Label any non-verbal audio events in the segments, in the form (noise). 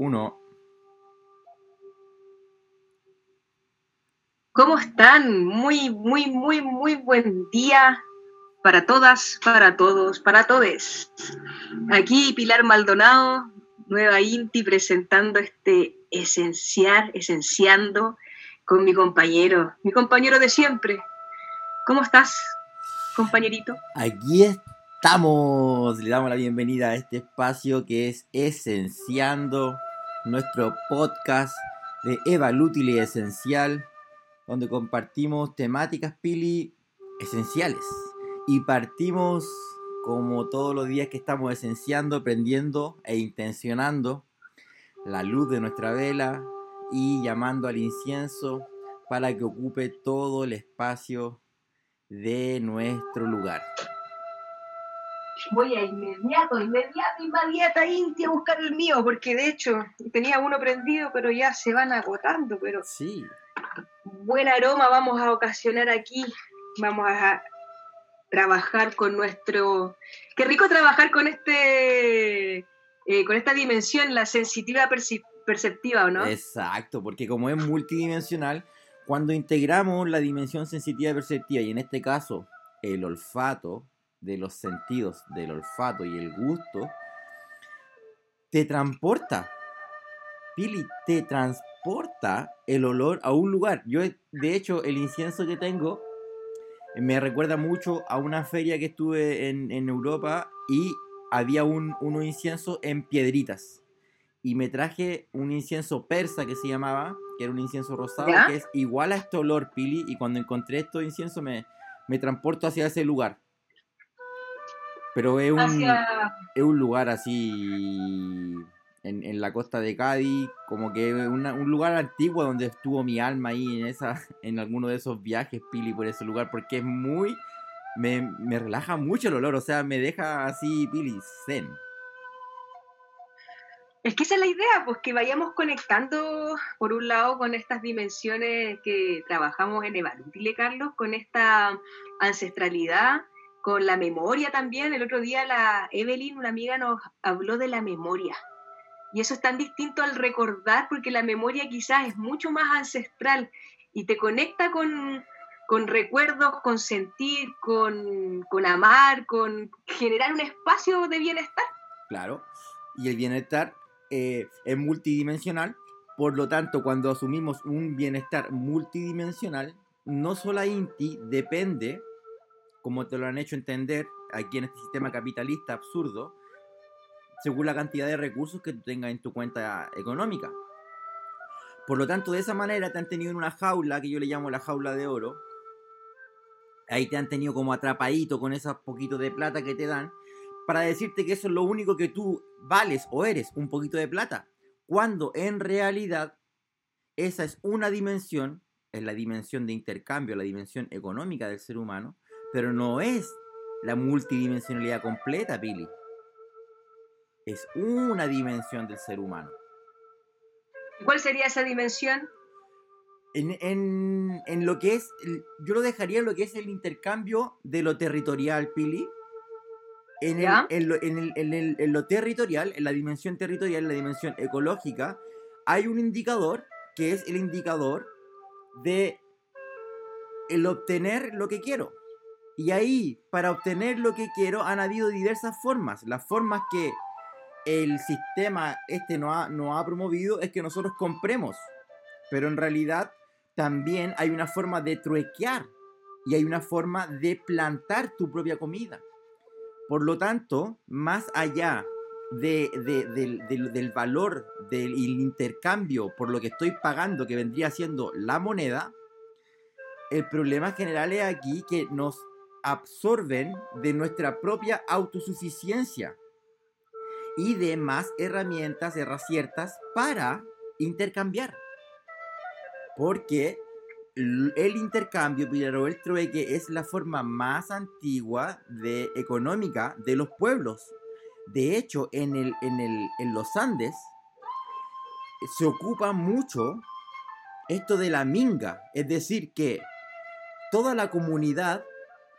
Uno. ¿Cómo están? Muy, muy, muy, muy buen día para todas, para todos, para todes. Aquí Pilar Maldonado, nueva Inti, presentando este esencial, esenciando con mi compañero, mi compañero de siempre. ¿Cómo estás, compañerito? Aquí estamos. Le damos la bienvenida a este espacio que es Esenciando, nuestro podcast de Eva Lútil y Esencial donde compartimos temáticas Pili esenciales. Y partimos como todos los días que estamos esenciando, prendiendo e intencionando la luz de nuestra vela y llamando al incienso para que ocupe todo el espacio de nuestro lugar. Voy a inmediato, inmediato, inmediata, Inti a buscar el mío, porque de hecho tenía uno prendido, pero ya se van agotando, pero... Sí, buen aroma vamos a ocasionar aquí. Vamos a trabajar con nuestro... Qué rico trabajar con este... Eh, con esta dimensión, la sensitiva perceptiva, ¿o no? Exacto, porque como es multidimensional, cuando integramos la dimensión sensitiva perceptiva, y en este caso el olfato, de los sentidos del olfato y el gusto, te transporta. Pili, te transporta el olor a un lugar. Yo, de hecho, el incienso que tengo me recuerda mucho a una feria que estuve en, Europa y había un, uno incienso en piedritas. Y me traje un incienso persa que se llamaba, que era un incienso rosado, que es igual a este olor, Pili. Y cuando encontré estos inciensos me, me transporto hacia ese lugar. Pero es un, es un lugar así en, la costa de Cádiz, como que un lugar antiguo donde estuvo mi alma ahí en esa, (laughs) en alguno de esos viajes, Pili, por ese lugar, porque es muy, me, me relaja mucho el olor, o sea, me deja así, Pili, zen. Es que esa es la idea, pues que vayamos conectando, por un lado, con estas dimensiones que trabajamos en Evalutile, Carlos, con esta ancestralidad, con la memoria también. El otro día la Evelyn, una amiga, nos habló de la memoria y eso es tan distinto al recordar porque la memoria quizás es mucho más ancestral y te conecta con, recuerdos, con sentir, con, amar, con generar un espacio de bienestar. Claro, y el bienestar eh, es multidimensional, por lo tanto cuando asumimos un bienestar multidimensional, no solo INTI depende, como te lo han hecho entender aquí en este sistema capitalista absurdo, según la cantidad de recursos que tú tengas en tu cuenta económica. Por lo tanto, de esa manera te han tenido en una jaula, que yo le llamo la jaula de oro. Ahí te han tenido como atrapadito con esos poquitos de plata que te dan, para decirte que eso es lo único que tú vales o eres, un poquito de plata. Cuando en realidad esa es una dimensión, es la dimensión de intercambio, la dimensión económica del ser humano, pero no es la multidimensionalidad completa, Pili es una dimensión del ser humano. ¿Cuál sería esa dimensión? En, lo que es, yo lo dejaría en lo que es el intercambio de lo territorial, Pili. En, en, lo territorial, en la dimensión territorial, en la dimensión ecológica, hay un indicador que es el indicador de el obtener lo que quiero. Y ahí, para obtener lo que quiero, han habido diversas formas. Las formas que el sistema este no ha, no ha promovido es que nosotros compremos. Pero en realidad también hay una forma de truequear y hay una forma de plantar tu propia comida. Por lo tanto, más allá de, del, valor del intercambio por lo que estoy pagando, que vendría siendo la moneda, el problema general es aquí que nos absorben de nuestra propia autosuficiencia y de más herramientas, ciertas para intercambiar. Porque el intercambio, o el trueque, es la forma más antigua de, económica de los pueblos. De hecho, en, el, en, el, en los Andes se ocupa mucho esto de la minga, es decir, que toda la comunidad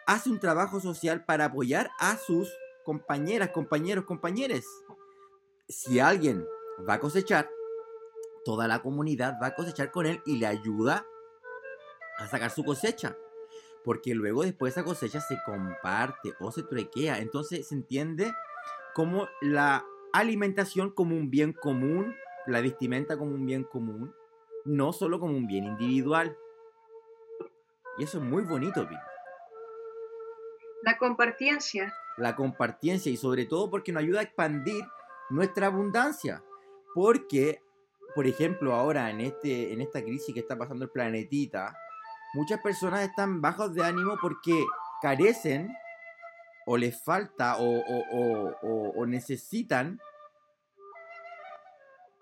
hace un trabajo social para apoyar a sus compañeras, compañeros, compañeres. Si alguien va a cosechar, toda la comunidad va a cosechar con él y le ayuda a sacar su cosecha. Porque luego después esa cosecha se comparte o se truequea. Entonces se entiende como la alimentación como un bien común, la vestimenta como un bien común, no solo como un bien individual. Y eso es muy bonito. La compartiencia. La compartiencia y sobre todo porque nos ayuda a expandir nuestra abundancia. Porque, por ejemplo, ahora en, este, en esta crisis que está pasando el planetita, muchas personas están bajos de ánimo porque carecen o les falta o, necesitan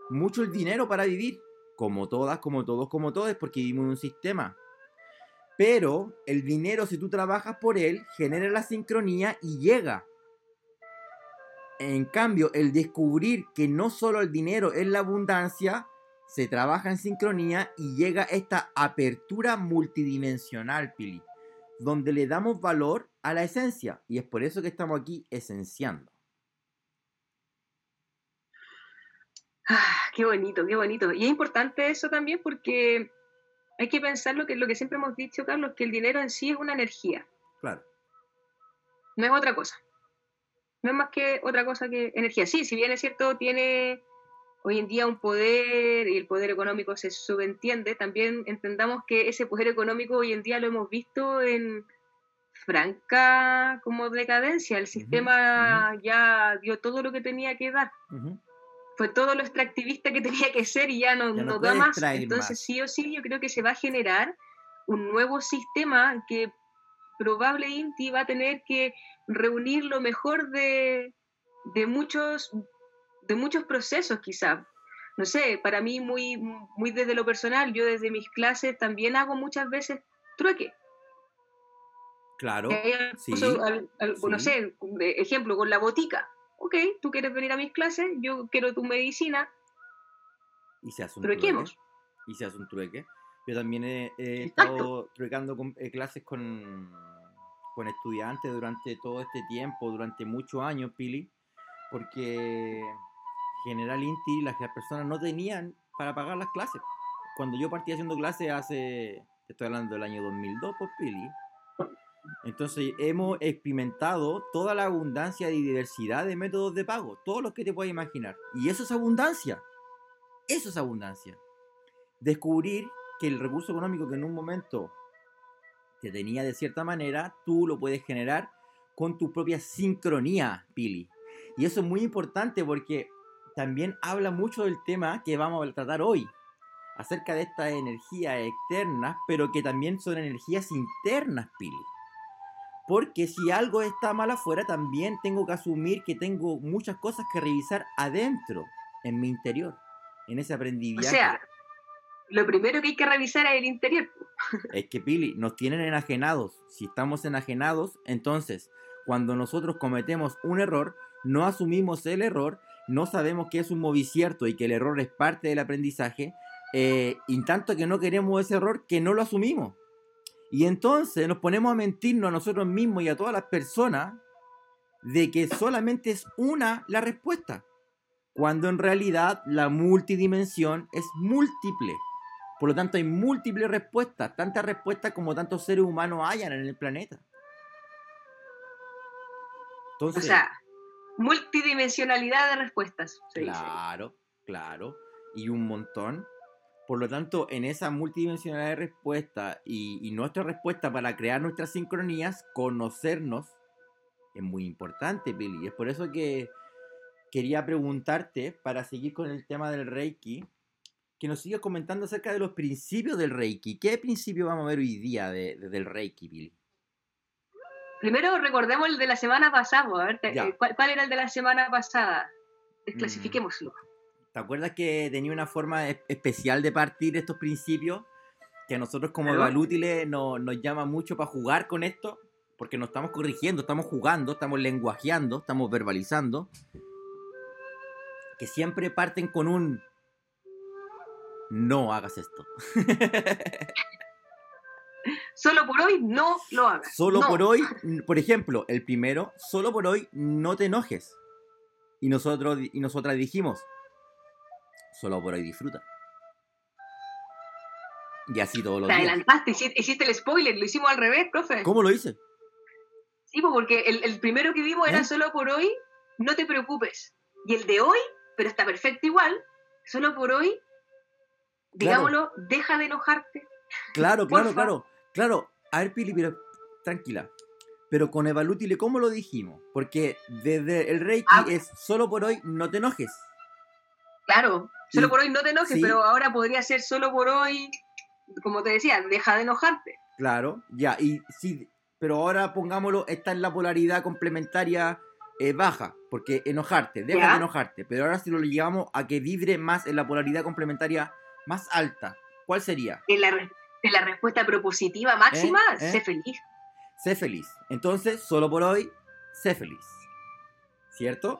mucho el dinero para vivir, como todas, como todos, como todos, porque vivimos en un sistema. Pero el dinero, si tú trabajas por él, genera la sincronía y llega. En cambio, el descubrir que no solo el dinero es la abundancia, se trabaja en sincronía y llega esta apertura multidimensional, Pili, donde le damos valor a la esencia. Y es por eso que estamos aquí esenciando. Ah, qué bonito, qué bonito. Y es importante eso también porque hay que pensar lo que, lo que siempre hemos dicho, Carlos, que el dinero en sí es una energía. Claro. No es otra cosa. No es más que otra cosa que energía. Sí, si bien es cierto, tiene hoy en día un poder y el poder económico se subentiende, también entendamos que ese poder económico hoy en día lo hemos visto en franca como decadencia. El sistema ya dio todo lo que tenía que dar. Fue todo lo extractivista que (laughs) tenía que ser y ya no, no, da más. Entonces, sí o sí, yo creo que se va a generar un nuevo sistema que probablemente va a tener que reunir lo mejor de, de muchos de muchos procesos quizá. No sé, para mí muy, muy desde lo personal, yo desde mis clases también hago muchas veces trueque. Claro. Sí, No sé, ejemplo, con la botica. Ok, tú quieres venir a mis clases, yo quiero tu medicina. Y se hace un trueque. Y se hace un trueque. Yo también he, estado truecando con, eh, clases con, con estudiantes durante todo este tiempo, durante muchos años, Pili, porque General Inti las personas no tenían para pagar las clases. Cuando yo partí haciendo clases hace, estoy hablando del año 2002, por Pili, entonces hemos experimentado toda la abundancia y diversidad de métodos de pago, todos los que te puedas imaginar. Y eso es abundancia. Eso es abundancia. Descubrir que el recurso económico que en un momento te tenía de cierta manera, tú lo puedes generar con tu propia sincronía, Pili. Y eso es muy importante porque también habla mucho del tema que vamos a tratar hoy, acerca de estas energías externas, pero que también son energías internas, Pili. Porque si algo está mal afuera, también tengo que asumir que tengo muchas cosas que revisar adentro, en mi interior, en ese aprendizaje. O sea, lo primero que hay que revisar es el interior. (laughs) Es que, Pili, nos tienen enajenados. Si estamos enajenados, entonces, cuando nosotros cometemos un error, no asumimos el error no sabemos que es un movicierto y que el error es parte del aprendizaje, eh, y tanto que no queremos ese error que no lo asumimos. Y entonces nos ponemos a mentirnos a nosotros mismos y a todas las personas de que solamente es una la respuesta, cuando en realidad la multidimensión es múltiple. Por lo tanto, hay múltiples respuestas, tantas respuestas como tantos seres humanos hayan en el planeta. Entonces, o sea, multidimensionalidad de respuestas. claro, claro. Y un montón. Por lo tanto, en esa multidimensionalidad de respuesta y, nuestra respuesta para crear nuestras sincronías, conocernos, es muy importante, Billy. Es por eso que quería preguntarte, para seguir con el tema del Reiki, que nos sigas comentando acerca de los principios del Reiki. ¿Qué principio vamos a ver hoy día del Reiki, Billy? Primero recordemos el de la semana pasada, a ver, eh, ¿cuál, era el de la semana pasada? Desclasifiquémoslo. Mm. ¿Te acuerdas que tenía una forma especial de partir estos principios? Que a nosotros como valútiles nos, nos llama mucho para jugar con esto, porque nos estamos corrigiendo, estamos jugando, estamos lenguajeando, estamos verbalizando. Que siempre parten con un no hagas esto. (laughs) Solo por hoy no lo hagas. Solo por hoy, por ejemplo, el primero, solo por hoy no te enojes. Y nosotros y nosotras dijimos, solo por hoy disfruta. Y así todos los Te días. adelantaste, hiciste, hiciste el spoiler, lo hicimos al revés, profe. ¿Cómo lo hice? Sí, pues, porque el, el primero que vimos era ¿Eh? solo por hoy, no te preocupes. Y el de hoy, pero está perfecto igual, solo por hoy, digámoslo, deja de enojarte. Claro, (laughs) claro, claro. Claro. A ver, Pili, pero tranquila. Pero con Evalútile, ¿cómo lo dijimos? Porque desde el Reiki Ah. es solo por hoy, no te enojes. Claro, solo Y- por hoy no te enojes, sí. pero ahora podría ser solo por hoy, como te decía, deja de enojarte. Claro, ya. Y sí, pero ahora pongámoslo, está en la polaridad complementaria eh, baja. Porque enojarte, deja Ya. de enojarte. Pero ahora si lo llevamos a que vibre más en la polaridad complementaria más alta, ¿cuál sería? En la, re- en la respuesta propositiva máxima, ¿Eh? ¿Eh? sé feliz. Sé feliz. Entonces, solo por hoy, sé feliz. ¿Cierto?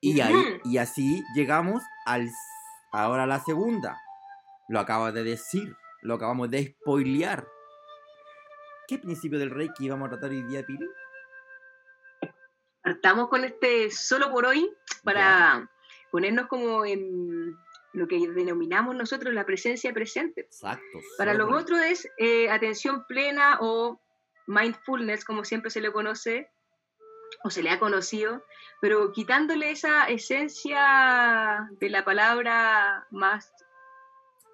Y, ahí, y así llegamos al ahora a la segunda. Lo acabas de decir, lo acabamos de spoilear. ¿Qué principio del Reiki vamos a tratar hoy día, Pili? Partamos con este solo por hoy para ponernos como en lo que denominamos nosotros la presencia presente. Exacto. Para los otros es eh, atención plena o mindfulness, como siempre se le conoce, o se le ha conocido, pero quitándole esa esencia de la palabra más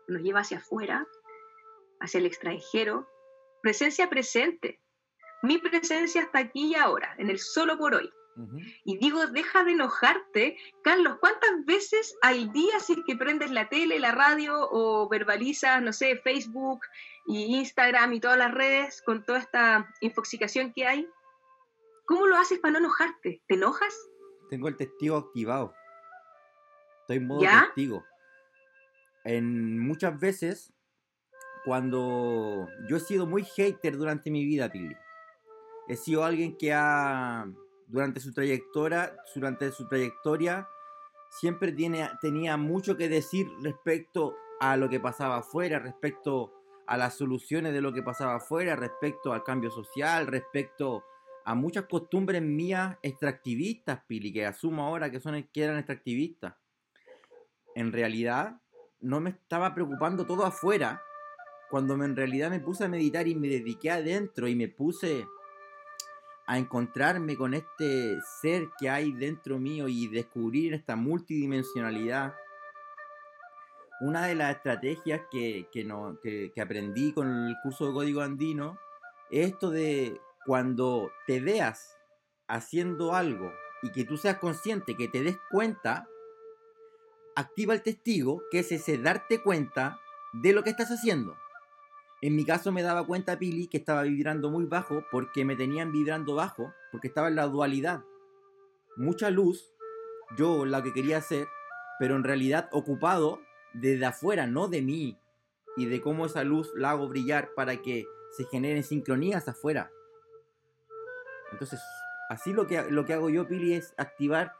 nos lleva hacia afuera, hacia el extranjero. Presencia presente. Mi presencia está aquí y ahora, en el solo por hoy. Y digo, deja de enojarte. Carlos, ¿cuántas veces al día si es que prendes la tele, la radio o verbalizas, no sé, Facebook y Instagram y todas las redes con toda esta infoxicación que hay? ¿Cómo lo haces para no enojarte? ¿Te enojas? Tengo el testigo activado. Estoy en modo ¿Ya? testigo. En muchas veces, cuando yo he sido muy hater durante mi vida, Pili. He sido alguien que ha, durante su trayectoria, durante su trayectoria, siempre tiene, tenía mucho que decir respecto a lo que pasaba afuera, respecto a las soluciones de lo que pasaba afuera, respecto al cambio social, respecto a muchas costumbres mías extractivistas, Pili, que asumo ahora que, son, que eran extractivistas. En realidad, no me estaba preocupando todo afuera, cuando me- en realidad me puse a meditar y me dediqué adentro y me puse a encontrarme con este ser que hay dentro mío y descubrir esta multidimensionalidad. Una de las estrategias que, que, no, que, que aprendí con el curso de código andino es esto de cuando te veas haciendo algo y que tú seas consciente, que te des cuenta, activa el testigo, que es ese darte cuenta de lo que estás haciendo. En mi caso me daba cuenta Pili que estaba vibrando muy bajo porque me tenían vibrando bajo, porque estaba en la dualidad. Mucha luz, yo la que quería hacer, pero en realidad ocupado desde afuera, no de mí, y de cómo esa luz la hago brillar para que se generen sincronías afuera. Entonces, así lo que, lo que hago yo, Pili, es activar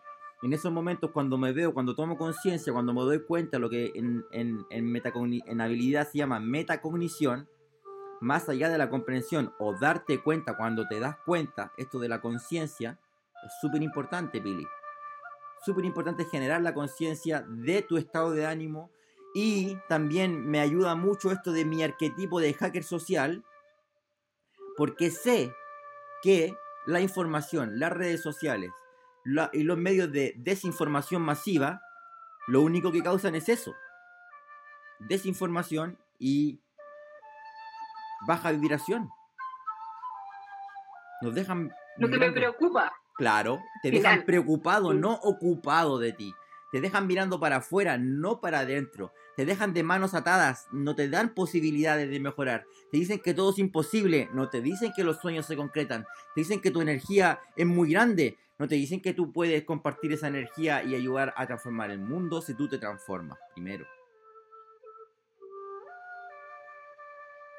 en esos momentos cuando me veo, cuando tomo conciencia, cuando me doy cuenta, lo que en, en, en, en habilidad se llama metacognición, más allá de la comprensión o darte cuenta cuando te das cuenta, esto de la conciencia, es súper importante, Pili. Súper importante generar la conciencia de tu estado de ánimo y también me ayuda mucho esto de mi arquetipo de hacker social, porque sé que la información, las redes sociales la- y los medios de desinformación masiva, lo único que causan es eso. Desinformación y baja vibración. Nos dejan... Lo que me mirando- preocupa. Claro, te Final. dejan preocupado, Sí. no ocupado de ti. Te dejan mirando para afuera, no para adentro. Te dejan de manos atadas, no te dan posibilidades de mejorar. Te dicen que todo es imposible, no te dicen que los sueños se concretan. Te dicen que tu energía es muy grande, no te dicen que tú puedes compartir esa energía y ayudar a transformar el mundo si tú te transformas primero.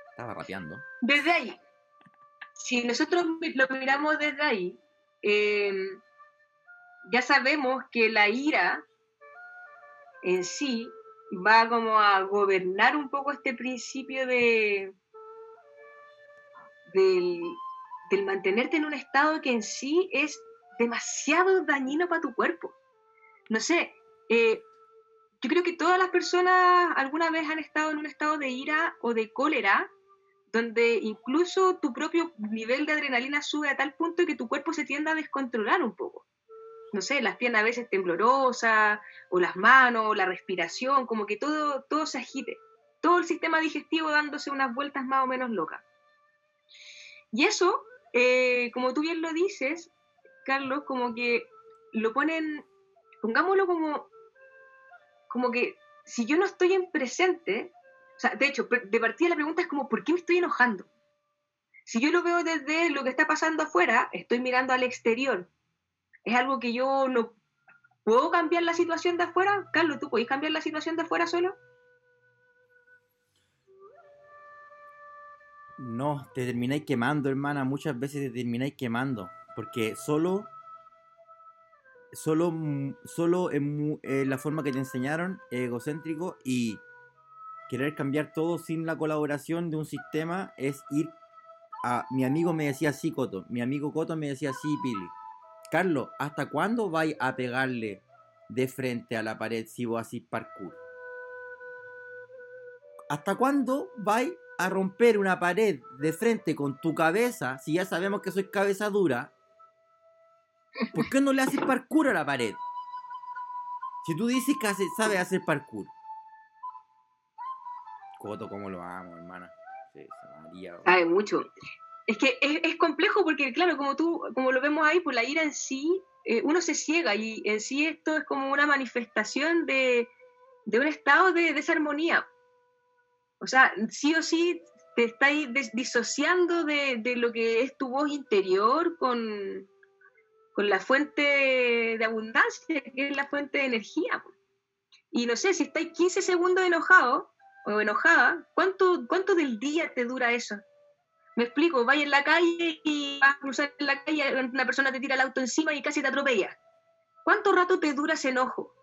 Estaba rapeando. Desde ahí, si nosotros lo miramos desde ahí, eh, ya sabemos que la ira en sí va como a gobernar un poco este principio de del, mantenerte en un estado que en sí es demasiado dañino para tu cuerpo. No sé, eh, yo creo que todas las personas alguna vez han estado en un estado de ira o de cólera, donde incluso tu propio nivel de adrenalina sube a tal punto que tu cuerpo se tiende a descontrolar un poco. No sé, las piernas a veces temblorosas, o las manos, o la respiración, como que todo, todo se agite. Todo el sistema digestivo dándose unas vueltas más o menos locas. Y eso, eh, como tú bien lo dices, Carlos, como que lo ponen, pongámoslo como como que si yo no estoy en presente, o sea, de hecho, de partida la pregunta es como, ¿por qué me estoy enojando? Si yo lo veo desde lo que está pasando afuera, estoy mirando al exterior, es algo que yo no puedo cambiar la situación de afuera. Carlos, ¿tú podés cambiar la situación de afuera solo? No, te termináis quemando, hermana. Muchas veces te termináis quemando. Porque solo solo, solo en, la forma que te enseñaron, egocéntrico, y querer cambiar todo sin la colaboración de un sistema es ir a... Mi amigo me decía así, Coto, mi amigo Coto me decía así, Pili. Carlos, ¿hasta cuándo vais a pegarle de frente a la pared si vos haces parkour? ¿Hasta cuándo vais a romper una pared de frente con tu cabeza si ya sabemos que soy cabeza dura ¿Por qué no le haces parkour a la pared? Si tú dices que hace, sabes hacer parkour. Coto, ¿cómo lo amo, hermana? Sabe mucho. Es que es, complejo porque, claro, como tú, como lo vemos ahí, por la ira en sí, eh, uno se ciega y en sí esto es como una manifestación de, un estado de desarmonía. O sea, sí o sí te estáis disociando de, de, lo que es tu voz interior con, con la fuente de abundancia, que es la fuente de energía. Y no sé, si estáis 15 segundos enojado o enojada, ¿cuánto, ¿cuánto del día te dura eso? Me explico, vas en la calle y vas a cruzar en la calle, una persona te tira el auto encima y casi te atropella. ¿Cuánto rato te dura ese enojo?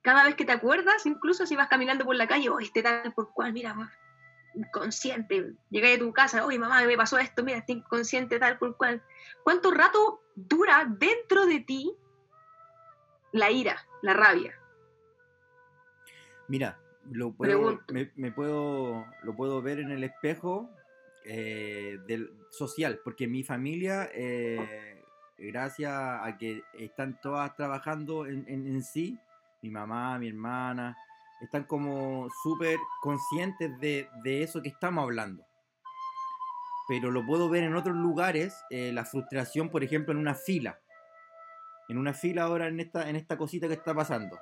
Cada vez que te acuerdas, incluso si vas caminando por la calle, oh, este tal por cual, mira, inconsciente. Llegué a tu casa, oye mamá, me pasó esto, mira, estoy inconsciente tal por cual. ¿Cuánto rato dura dentro de ti la ira, la rabia? Mira, lo puedo, me, puedo, lo puedo ver en el espejo eh, del social, porque mi familia, eh, gracias a que están todas trabajando en, en sí, mi mamá, mi hermana, están como súper conscientes de, eso que estamos hablando. Pero lo puedo ver en otros lugares, eh, la frustración, por ejemplo, en una fila. En una fila ahora en esta, en esta cosita que está pasando.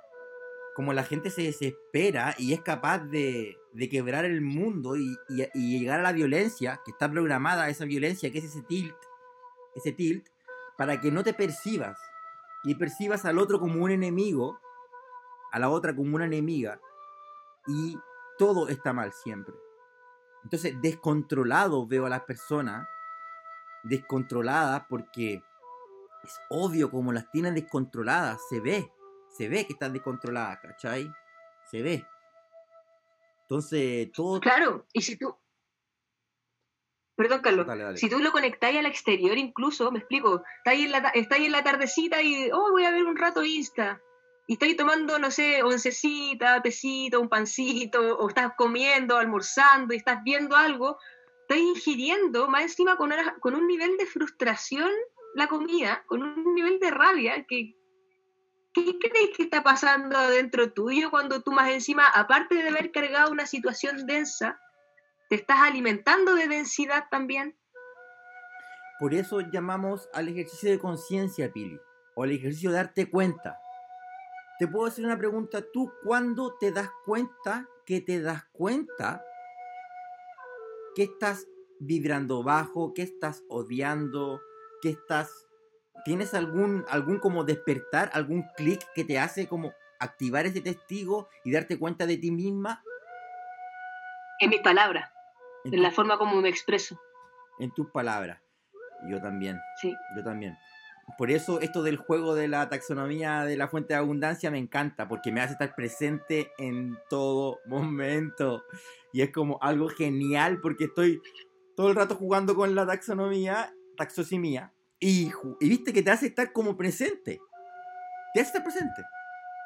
Como la gente se desespera y es capaz de, quebrar el mundo y, y, llegar a la violencia, que está programada esa violencia, que es ese tilt, ese tilt, para que no te percibas. Y percibas al otro como un enemigo, a la otra como una enemiga, y todo está mal siempre. Entonces, descontrolado veo a las personas, descontroladas porque es obvio como las tienen descontroladas, se ve, se ve que están descontroladas, ¿cachai? Se ve. Entonces, todo... Claro, y si tú... Perdón, Carlos. Si tú lo conectáis al exterior, incluso, me explico, estáis en la, en la tardecita y, oh, voy a ver un rato Insta y estás tomando, no sé, oncecita, tecito, un pancito, o estás comiendo, almorzando y estás viendo algo, estás ingiriendo más encima con, con un nivel de frustración la comida, con un nivel de rabia que... ¿Qué crees que está pasando adentro tuyo cuando tú más encima, aparte de haber cargado una situación densa, te estás alimentando de densidad también? Por eso llamamos al ejercicio de conciencia, Pili, o al ejercicio de darte cuenta te puedo hacer una pregunta. ¿Tú cuándo te das cuenta que te das cuenta que estás vibrando bajo, que estás odiando, que estás... ¿Tienes algún, algún como despertar, algún clic que te hace como activar ese testigo y darte cuenta de ti misma? En mis palabras, en, la forma como me expreso. En tus palabras. Yo también. Sí. Yo también. Por eso esto del juego de la taxonomía de la fuente de abundancia me encanta, porque me hace estar presente en todo momento. Y es como algo genial, porque estoy todo el rato jugando con la taxonomía, taxosimía, y, y viste que te hace estar como presente. Te hace estar presente.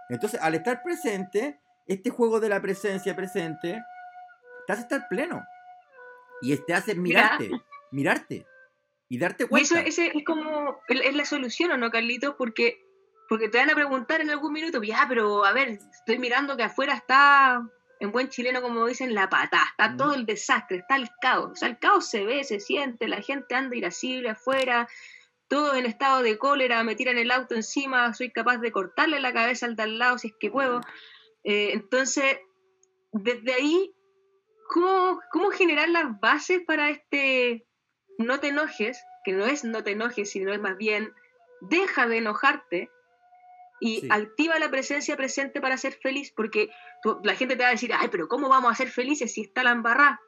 Entonces, al estar presente, este juego de la presencia presente te hace estar pleno. Y te hace mirarte, mirarte y darte cuenta. Y eso es como, es la solución, ¿o no, Carlitos? Porque, porque te van a preguntar en algún minuto, ya, pero a ver, estoy mirando que afuera está, en buen chileno, como dicen, la pata, está todo el desastre, está el caos. O sea, el caos se ve, se siente, la gente anda irascible afuera, todo en estado de cólera, me tiran el auto encima, soy capaz de cortarle la cabeza al de al lado si es que puedo. Eh, entonces, desde ahí, ¿cómo, ¿cómo generar las bases para este no te enojes, que no es no te enojes, sino es más bien deja de enojarte y activa la presencia presente para ser feliz, porque la gente te va a decir, ay, pero ¿cómo vamos a ser felices si está la embarrada?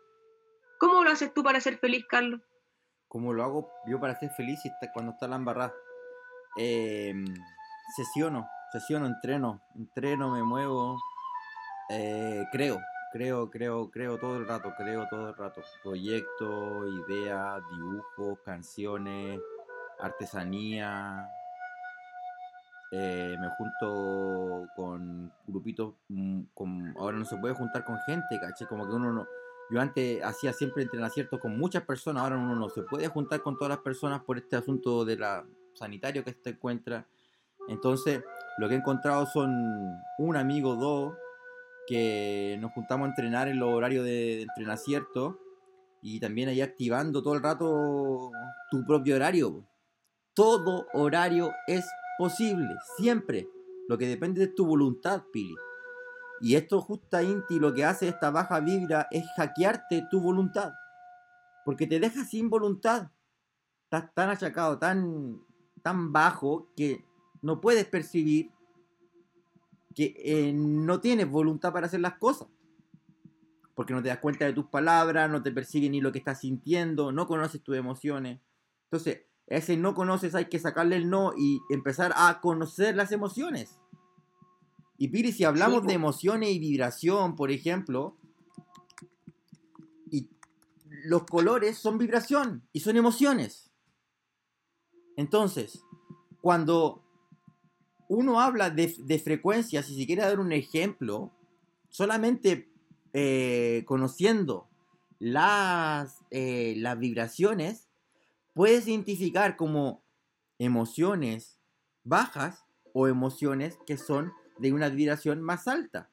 ¿Cómo lo haces tú para ser feliz, Carlos? ¿Cómo lo hago yo para ser feliz cuando está la embarrada? Eh, sesiono, sesiono, entreno, entreno, me muevo, eh, creo, creo, creo, creo todo el rato, creo todo el rato. Proyectos, ideas, dibujos, canciones, artesanía. Eh, me junto con grupitos, mm, ahora no se puede juntar con gente, caché, como que uno no, yo antes hacía siempre entrenaciertos con muchas personas, ahora uno no se puede juntar con todas las personas por este asunto de la sanitario que se encuentra. Entonces, lo que he encontrado son un amigo, dos, que nos juntamos a entrenar en los horarios de, entrenacierto y también ahí activando todo el rato tu propio horario. Todo horario es posible, siempre. Lo que depende de tu voluntad, Pili. Y esto justa Inti lo que hace esta baja vibra es hackearte tu voluntad. Porque te deja sin voluntad. Estás tan achacado, tan, tan bajo que no puedes percibir que eh, no tienes voluntad para hacer las cosas. Porque no te das cuenta de tus palabras, no te persigue ni lo que estás sintiendo, no conoces tus emociones. Entonces, ese no conoces hay que sacarle el no y empezar a conocer las emociones. Y Piri, si hablamos de emociones y vibración, por ejemplo, y los colores son vibración y son emociones. Entonces, cuando uno habla de, de frecuencias, y si quiere dar un ejemplo, solamente eh, conociendo las, eh, las vibraciones, puedes identificar como emociones bajas o emociones que son de una vibración más alta.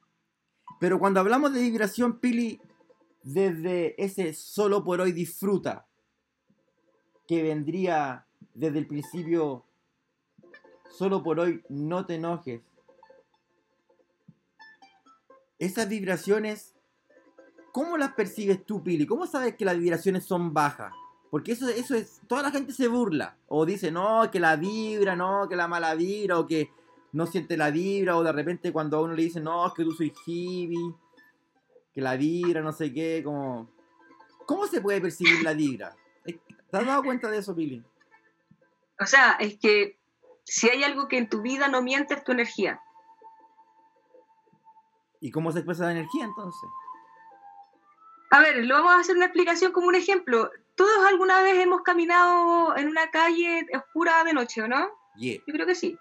Pero cuando hablamos de vibración, Pili, desde ese solo por hoy disfruta, que vendría desde el principio Solo por hoy no te enojes. Esas vibraciones, ¿cómo las percibes tú, Pili? ¿Cómo sabes que las vibraciones son bajas? Porque eso, eso es, toda la gente se burla. O dice, no, que la vibra, no, que la mala vibra, o que no siente la vibra, o de repente cuando a uno le dice, no, es que tú soy hippie, que la vibra, no sé qué, como... ¿Cómo se puede percibir la vibra? ¿Te has dado cuenta de eso, Pili? O sea, es que si hay algo que en tu vida no miente es tu energía. ¿Y cómo se expresa la energía entonces? A ver, lo vamos a hacer una explicación como un ejemplo. Todos alguna vez hemos caminado en una calle oscura de noche, ¿o no? Yo creo que sí.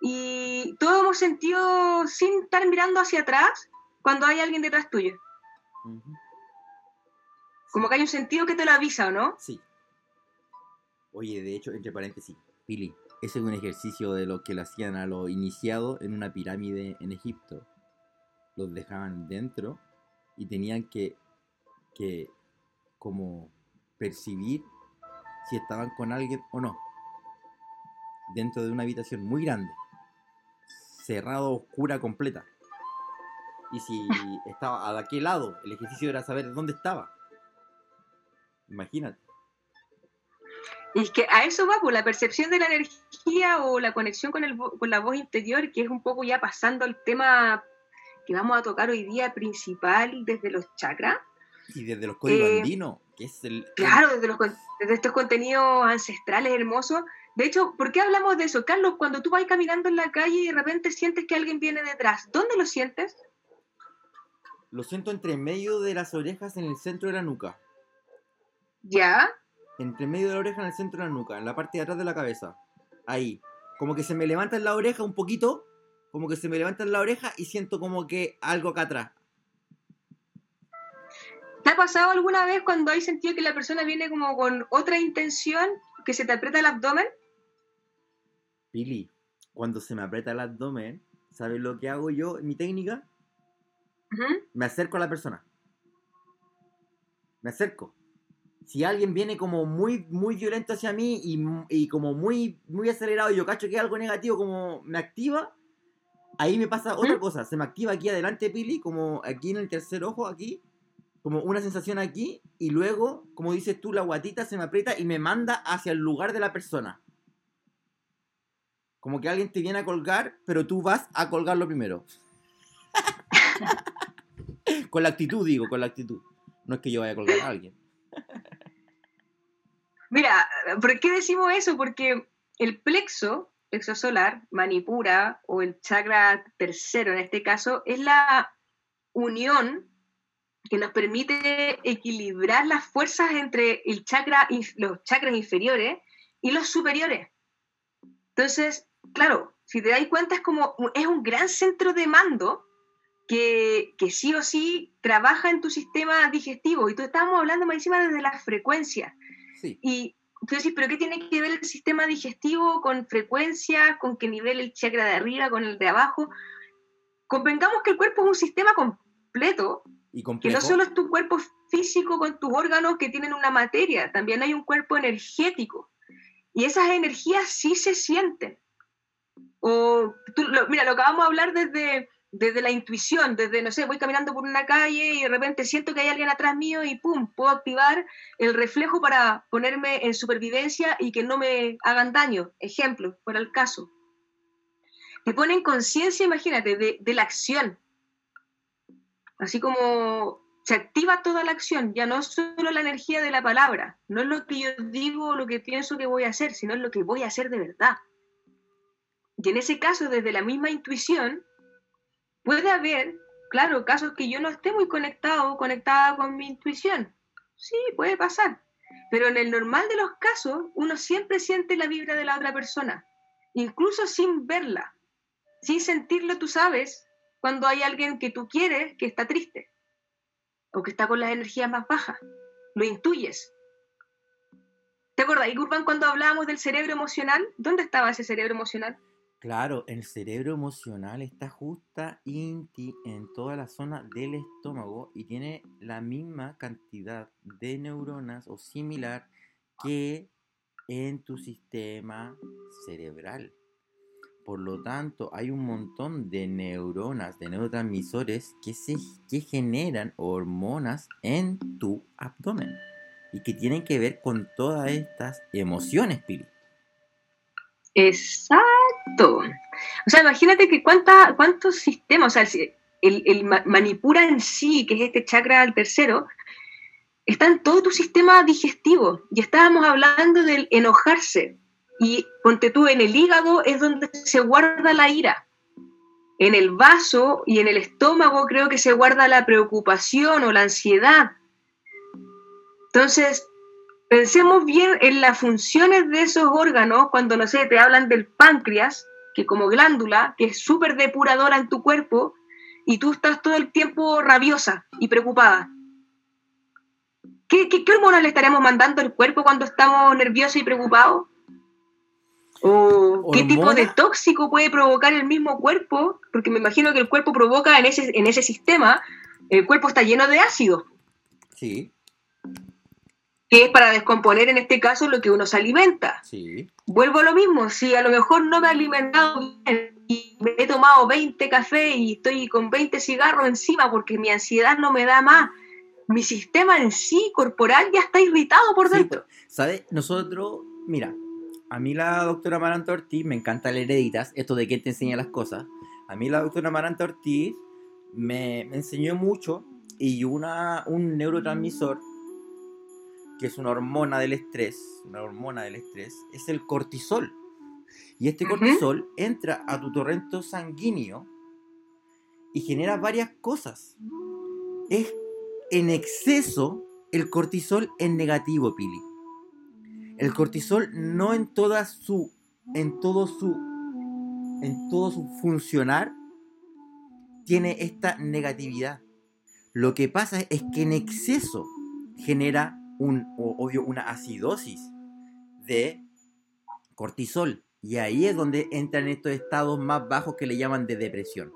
Y todos hemos sentido, sin estar mirando hacia atrás, cuando hay alguien detrás tuyo. Como que hay un sentido que te lo avisa, ¿o no? Sí. Oye, de hecho, entre paréntesis, Pili, ese es un ejercicio de lo que le hacían a los iniciados en una pirámide en Egipto. Los dejaban dentro y tenían que, que como percibir si estaban con alguien o no. Dentro de una habitación muy grande, cerrado, oscura, completa. Y si (laughs) estaba a aquel lado, el ejercicio era saber dónde estaba. Imagínate. Y es que a eso va, por pues, la percepción de la energía o la conexión con, el, con la voz interior, que es un poco ya pasando al tema que vamos a tocar hoy día principal desde los chakras. Y desde los códigos eh, andinos, que es el... Claro, desde, los, desde estos contenidos ancestrales hermosos. De hecho, ¿por qué hablamos de eso? Carlos, cuando tú vas caminando en la calle y de repente sientes que alguien viene detrás, ¿dónde lo sientes? Lo siento entre medio de las orejas en el centro de la nuca. ¿Ya? entre medio de la oreja en el centro de la nuca, en la parte de atrás de la cabeza. Ahí. Como que se me levanta en la oreja un poquito como que se me levanta la oreja y siento como que algo acá atrás. ¿Te ha pasado alguna vez cuando hay sentido que la persona viene como con otra intención, que se te aprieta el abdomen? Pili, cuando se me aprieta el abdomen, ¿sabes lo que hago yo en mi técnica? Me acerco a la persona. Me acerco. Si alguien viene como muy, muy violento hacia mí y, como muy, muy acelerado y yo cacho que es algo negativo, como me activa, ahí me pasa otra cosa. Se me activa aquí adelante, Pili, como aquí en el tercer ojo, aquí, como una sensación aquí, y luego, como dices tú, la guatita se me aprieta y me manda hacia el lugar de la persona. Como que alguien te viene a colgar, pero tú vas a colgarlo primero. (laughs) con la actitud, digo, con la actitud. No es que yo vaya a colgar a alguien. Mira, ¿por qué decimos eso? Porque el plexo, plexo solar, manipura, o el chakra tercero en este caso, es la unión que nos permite equilibrar las fuerzas entre el chakra, los chakras inferiores y los superiores. Entonces, claro, si te das cuenta es como, es un gran centro de mando que, sí o sí trabaja en tu sistema digestivo. Y tú estábamos hablando más encima desde la frecuencia. Y tú decís, ¿pero qué tiene que ver el sistema digestivo con frecuencia, con qué nivel el chakra de arriba, con el de abajo? Convengamos que el cuerpo es un sistema completo, ¿Y que no solo es tu cuerpo físico con tus órganos que tienen una materia, también hay un cuerpo energético. Y esas energías sí se sienten. O, mira, lo acabamos de hablar desde desde la intuición, desde, no sé, voy caminando por una calle y de repente siento que hay alguien atrás mío y pum, puedo activar el reflejo para ponerme en supervivencia y que no me hagan daño. Ejemplo, por el caso. Te pone en conciencia, imagínate, de, de la acción. Así como se activa toda la acción, ya no solo la energía de la palabra, no es lo que yo digo o lo que pienso que voy a hacer, sino es lo que voy a hacer de verdad. Y en ese caso, desde la misma intuición, Puede haber, claro, casos que yo no esté muy conectado o conectada con mi intuición. Sí, puede pasar. Pero en el normal de los casos, uno siempre siente la vibra de la otra persona, incluso sin verla. Sin sentirlo, tú sabes cuando hay alguien que tú quieres que está triste o que está con las energías más bajas. Lo intuyes. ¿Te acuerdas, Urban, cuando hablábamos del cerebro emocional? ¿Dónde estaba ese cerebro emocional? Claro, el cerebro emocional está justa en toda la zona del estómago y tiene la misma cantidad de neuronas o similar que en tu sistema cerebral. Por lo tanto, hay un montón de neuronas, de neurotransmisores que, se, que generan hormonas en tu abdomen y que tienen que ver con todas estas emociones, Pili. Exacto. O sea, imagínate que cuánta, cuántos sistemas, o sea, el, manipura en sí, que es este chakra al tercero, está en todo tu sistema digestivo. Y estábamos hablando del enojarse. Y ponte tú, en el hígado es donde se guarda la ira. En el vaso y en el estómago creo que se guarda la preocupación o la ansiedad. Entonces, Pensemos bien en las funciones de esos órganos cuando, no sé, te hablan del páncreas, que como glándula, que es súper depuradora en tu cuerpo, y tú estás todo el tiempo rabiosa y preocupada. ¿Qué, qué, hormonas le estaremos mandando al cuerpo cuando estamos nerviosos y preocupados? ¿O qué tipo de tóxico puede provocar el mismo cuerpo? Porque me imagino que el cuerpo provoca en ese, en ese sistema, el cuerpo está lleno de ácidos. Sí que es para descomponer en este caso lo que uno se alimenta. Sí. Vuelvo a lo mismo, si a lo mejor no me he alimentado bien y me he tomado 20 cafés y estoy con 20 cigarros encima porque mi ansiedad no me da más, mi sistema en sí corporal ya está irritado por dentro. ¿Sabes? Nosotros, mira, a mí la doctora Maranta Ortiz, me encanta leer hereditas, esto de que te enseña las cosas. A mí la doctora Maranta Ortiz me, me enseñó mucho y una, un neurotransmisor que es una hormona del estrés, una hormona del estrés, es el cortisol. Y este cortisol entra a tu torrente sanguíneo y genera varias cosas. Es en exceso el cortisol es negativo, Pili. El cortisol no en toda su en todo su en todo su funcionar, tiene esta negatividad. Lo que pasa es que en exceso genera un, obvio, una acidosis de cortisol. Y ahí es donde entran estos estados más bajos que le llaman de depresión.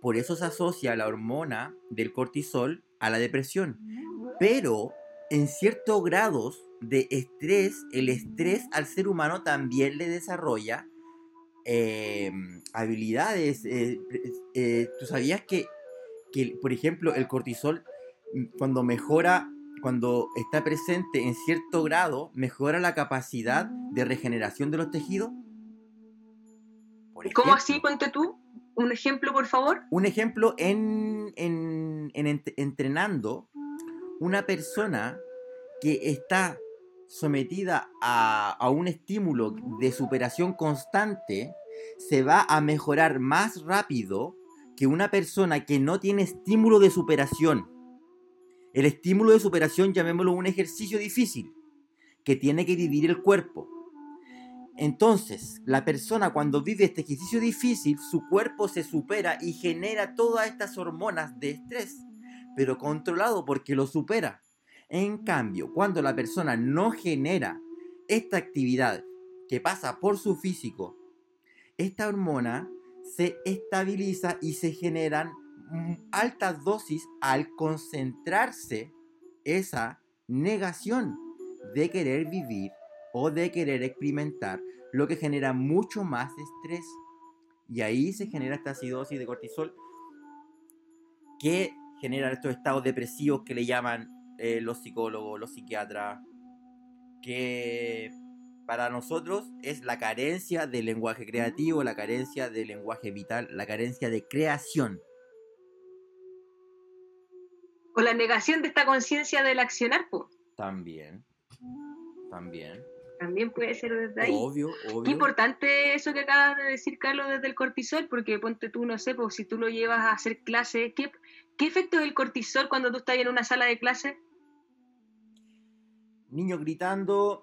Por eso se asocia la hormona del cortisol a la depresión. Pero en ciertos grados de estrés, el estrés al ser humano también le desarrolla em, habilidades. Eh, eh, ¿Tú sabías que, que, por ejemplo, el cortisol, mm, cuando mejora, cuando está presente en cierto grado, mejora la capacidad de regeneración de los tejidos? ¿Cómo así, cuente tú? ¿Un ejemplo, por favor? Un ejemplo en, en, en entrenando una persona que está sometida a, un estímulo de superación constante, se va a mejorar más rápido que una persona que no tiene estímulo de superación. El estímulo de superación, llamémoslo un ejercicio difícil, que tiene que dividir el cuerpo. Entonces, la persona cuando vive este ejercicio difícil, su cuerpo se supera y genera todas estas hormonas de estrés, pero controlado porque lo supera. En cambio, cuando la persona no genera esta actividad que pasa por su físico, esta hormona se estabiliza y se generan altas dosis al concentrarse esa negación de querer vivir o de querer experimentar, lo que genera mucho más estrés. Y ahí se genera esta acidosis de cortisol que genera estos estados depresivos que le llaman eh, los psicólogos, los psiquiatras, que para nosotros es la carencia del lenguaje creativo, la carencia del lenguaje vital, la carencia de creación. O la negación de esta conciencia del accionar, También, también. También puede ser desde ahí. Obvio, obvio. Qué importante eso que acabas de decir, Carlos, desde el cortisol, porque ponte tú, no sé, pues si tú lo llevas a hacer clase, ¿qué, qué efecto es el cortisol cuando tú estás en una sala de clase? niños gritando,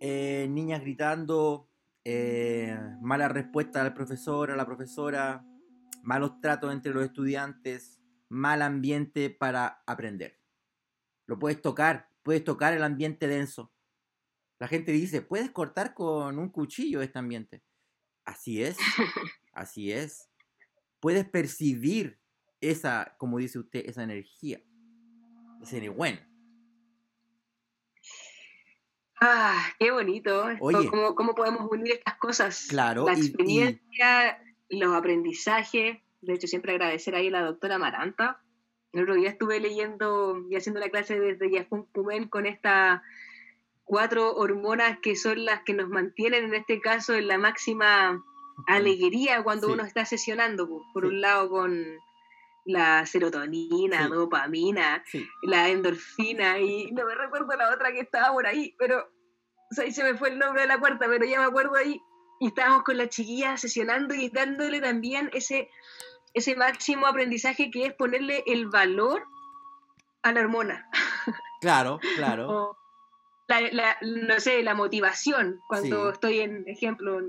eh, niñas gritando, eh, mala respuesta al profesor, a la profesora, malos tratos entre los estudiantes, mal ambiente para aprender. Lo puedes tocar, puedes tocar el ambiente denso. La gente dice, puedes cortar con un cuchillo este ambiente. Así es, (laughs) así es. Puedes percibir esa, como dice usted, esa energía. Ese bueno. Ah, qué bonito. ¿cómo, podemos unir estas cosas? Claro. La experiencia, los aprendizajes. De hecho, siempre agradecer ahí a la doctora Maranta. El otro día estuve leyendo y haciendo la clase desde Yafun Pumen con estas cuatro hormonas que son las que nos mantienen, en este caso, en la máxima alegría cuando uno está sesionando. Por un lado, con la serotonina, dopamina, la endorfina y no me recuerdo la otra que estaba por ahí, pero ahí se me fue el nombre de la cuarta, pero ya me acuerdo ahí. Y estábamos con la chiquilla sesionando y dándole también ese, ese máximo aprendizaje que es ponerle el valor a la hormona. (laughs) Claro, claro. la, no sé, la motivación, cuando estoy en, ejemplo,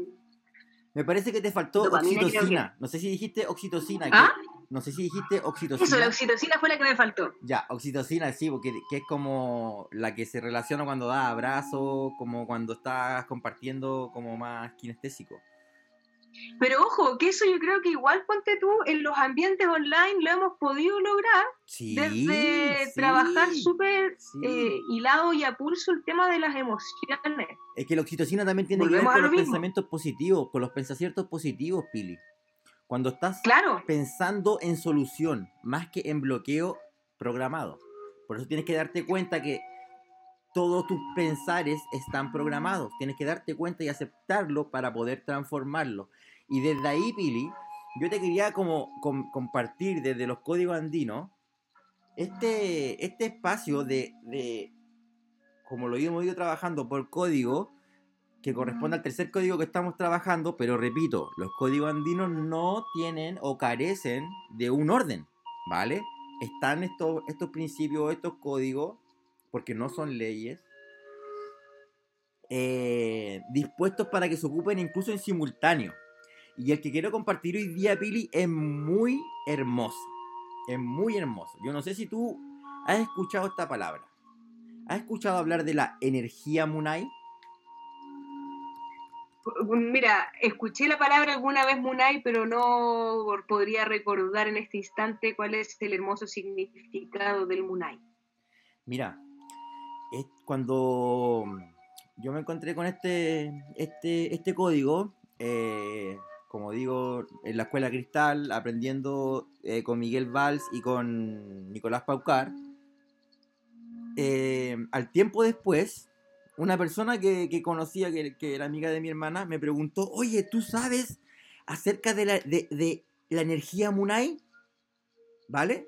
me parece que te faltó oxitocina. No sé si dijiste oxitocina. ¿Ah? No sé si dijiste oxitocina. Eso, la oxitocina fue la que me faltó. Ya, oxitocina, sí, porque que es como la que se relaciona cuando da abrazo, como cuando estás compartiendo como más kinestésico. Pero ojo, que eso yo creo que igual ponte tú, en los ambientes online lo hemos podido lograr desde trabajar súper eh, hilado y a pulso el tema de las emociones. Es que la oxitocina también tiene que ver con los pensamientos positivos, con los pensamientos positivos, Pili. Cuando estás pensando en solución, más que en bloqueo programado. Por eso tienes que darte cuenta que todos tus pensares están programados. Tienes que darte cuenta y aceptarlo para poder transformarlo. Y desde ahí, Pili, yo te quería como compartir desde los códigos andinos este, este espacio de, de, como lo hemos ido trabajando por código, que corresponde al tercer código que estamos trabajando, pero repito, los códigos andinos no tienen o carecen de un orden, ¿vale? Están estos, estos principios, estos códigos, porque no son leyes, eh, dispuestos para que se ocupen incluso en simultáneo. Y el que quiero compartir hoy día, Pili, es muy hermoso. Es muy hermoso. Yo no sé si tú has escuchado esta palabra. ¿Has escuchado hablar de la energía Munai? Mira, escuché la palabra alguna vez Munai, pero no podría recordar en este instante cuál es el hermoso significado del Munai. Mira, cuando yo me encontré con este, este, este código, eh, como digo, en la escuela Cristal, aprendiendo eh, con Miguel Valls y con Nicolás Paucar, eh, al tiempo después, una persona que, conocía, que, era amiga de mi hermana, me preguntó, oye, ¿tú sabes acerca de la, de, la energía Munai? ¿Vale?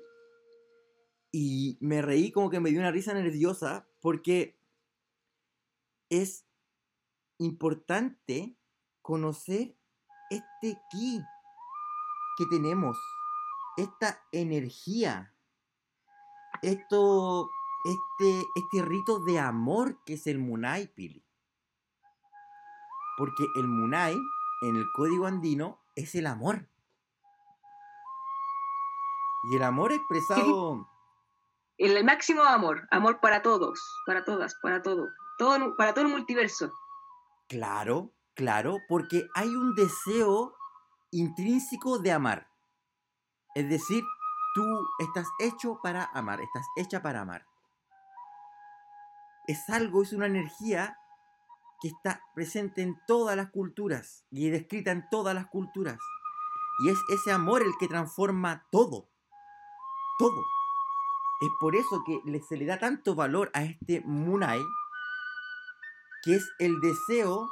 Y me reí como que me dio una risa nerviosa porque es importante conocer este ki que tenemos, esta energía, esto este, este rito de amor que es el Munai, Pili. Porque el Munai, en el código andino, es el amor. Y el amor (laughs) expresado... El máximo amor, amor para todos, para todas, para todo, todo para todo el multiverso. Claro, claro, porque hay un deseo intrínseco de amar. Es decir, tú estás hecho para amar, estás hecha para amar es algo, es una energía que está presente en todas las culturas y descrita en todas las culturas. Y es ese amor el que transforma todo. Todo. Es por eso que se le da tanto valor a este Munai, que es el deseo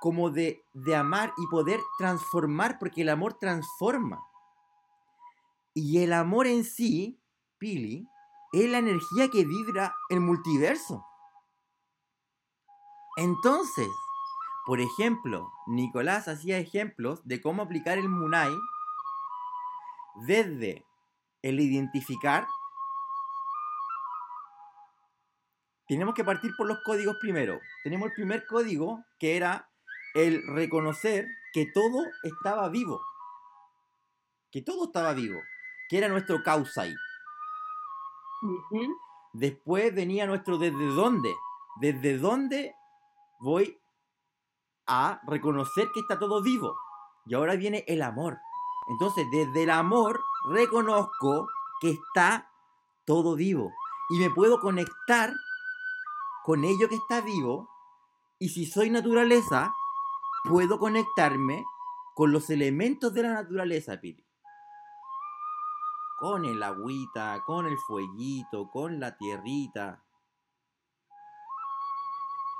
como de, de amar y poder transformar, porque el amor transforma. Y el amor en sí, Pili, es la energía que vibra el multiverso. Entonces, por ejemplo, Nicolás hacía ejemplos de cómo aplicar el Munai desde el identificar. Tenemos que partir por los códigos primero. Tenemos el primer código que era el reconocer que todo estaba vivo. Que todo estaba vivo. Que era nuestro causai. Después venía nuestro desde dónde. Desde dónde voy a reconocer que está todo vivo. Y ahora viene el amor. Entonces, desde el amor reconozco que está todo vivo. Y me puedo conectar con ello que está vivo. Y si soy naturaleza, puedo conectarme con los elementos de la naturaleza, Pili con el agüita, con el fueguito, con la tierrita.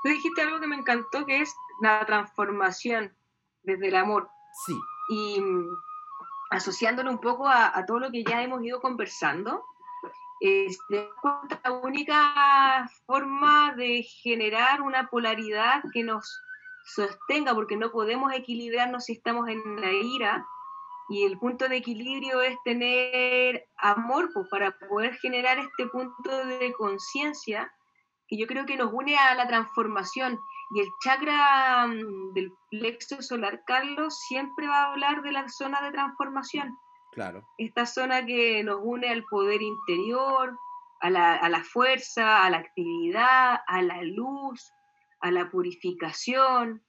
Tú dijiste algo que me encantó, que es la transformación desde el amor. Sí. Y mm, asociándolo un poco a, todo lo que ya hemos ido conversando, es la única forma de generar una polaridad que nos sostenga, porque no podemos equilibrarnos si estamos en la ira, y el punto de equilibrio es tener amor pues, para poder generar este punto de conciencia que yo creo que nos une a la transformación. Y el chakra mm, del plexo solar, Carlos, siempre va a hablar de la zona de transformación. Claro. Esta zona que nos une al poder interior, a la, a la fuerza, a la actividad, a la luz, a la purificación,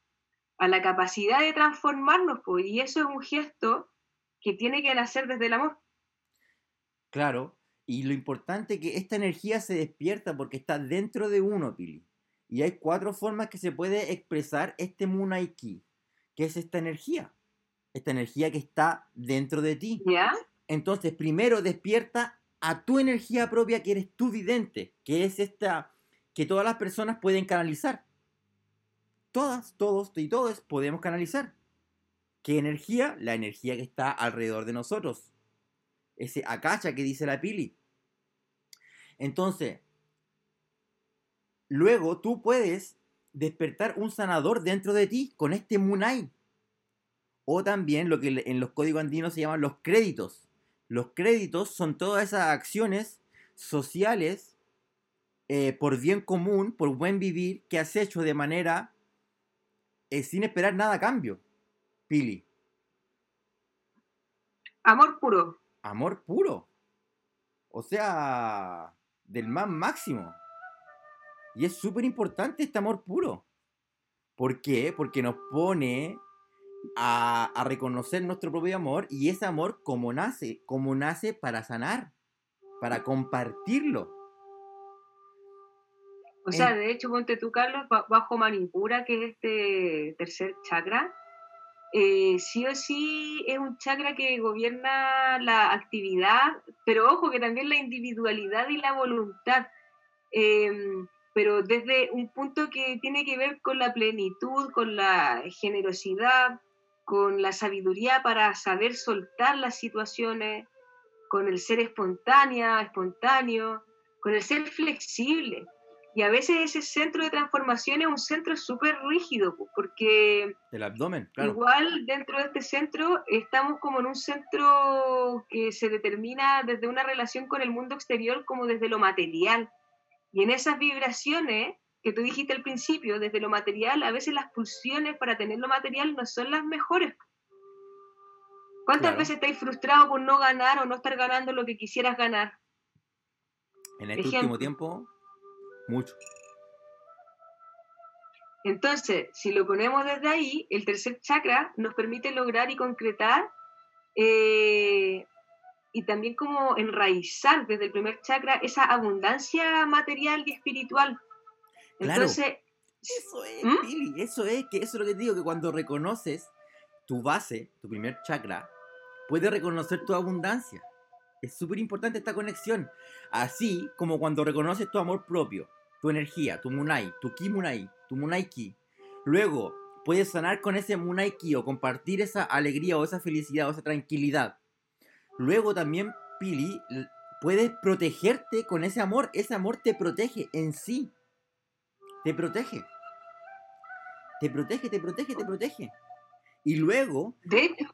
a la capacidad de transformarnos. Pues, y eso es un gesto que tiene que nacer desde el amor. Claro, y lo importante es que esta energía se despierta porque está dentro de uno, Pili. Y hay cuatro formas que se puede expresar este Munaiki, que es esta energía. Esta energía que está dentro de ti. ¿Ya? Entonces, primero despierta a tu energía propia, que eres tu vidente, que es esta que todas las personas pueden canalizar. Todas, todos y todos podemos canalizar. ¿Qué energía? La energía que está alrededor de nosotros. Ese acacha que dice la pili. Entonces, luego tú puedes despertar un sanador dentro de ti con este Munai. O también lo que en los códigos andinos se llaman los créditos. Los créditos son todas esas acciones sociales eh, por bien común, por buen vivir, que has hecho de manera eh, sin esperar nada a cambio. Pili. Amor puro. Amor puro. O sea, del más máximo. Y es súper importante este amor puro. ¿Por qué? Porque nos pone a, a, reconocer nuestro propio amor y ese amor como nace, como nace para sanar, para compartirlo. O sea, de hecho, ponte tú, Carlos, bajo Manipura, que es este tercer chakra, eh, sí o sí es un chakra que gobierna la actividad, pero ojo que también la individualidad y la voluntad, em, pero desde un punto que tiene que ver con la plenitud, con la generosidad, con la sabiduría para saber soltar las situaciones, con el ser espontánea, espontáneo, con el ser flexible. Y a veces ese centro de transformación es un centro súper rígido, porque... El abdomen, claro. Igual dentro de este centro estamos como en un centro que se determina desde una relación con el mundo exterior como desde lo material. Y en esas vibraciones que tú dijiste al principio, desde lo material, a veces las pulsiones para tener lo material no son las mejores. ¿Cuántas veces estáis frustrado por no ganar o no estar ganando lo que quisieras ganar? En este último tiempo, mucho. Entonces, si lo ponemos desde ahí, el tercer chakra nos permite lograr y concretar eh, y también como enraizar desde el primer chakra esa abundancia material y espiritual. Entonces, eso es, ¿Mm? eso es, que eso es lo que digo, que cuando reconoces tu base, tu primer chakra, puedes reconocer tu abundancia. Es súper importante esta conexión. Así como cuando reconoces tu amor propio, tu energía, tu munai, tu ki munai, tu munai ki. Luego, puedes sanar con ese munai ki o compartir esa alegría o esa felicidad o esa tranquilidad. Luego también, Pili, puedes protegerte con ese amor. Ese amor te protege en sí. Te protege. Te protege, te protege, te protege. Y luego... De hecho,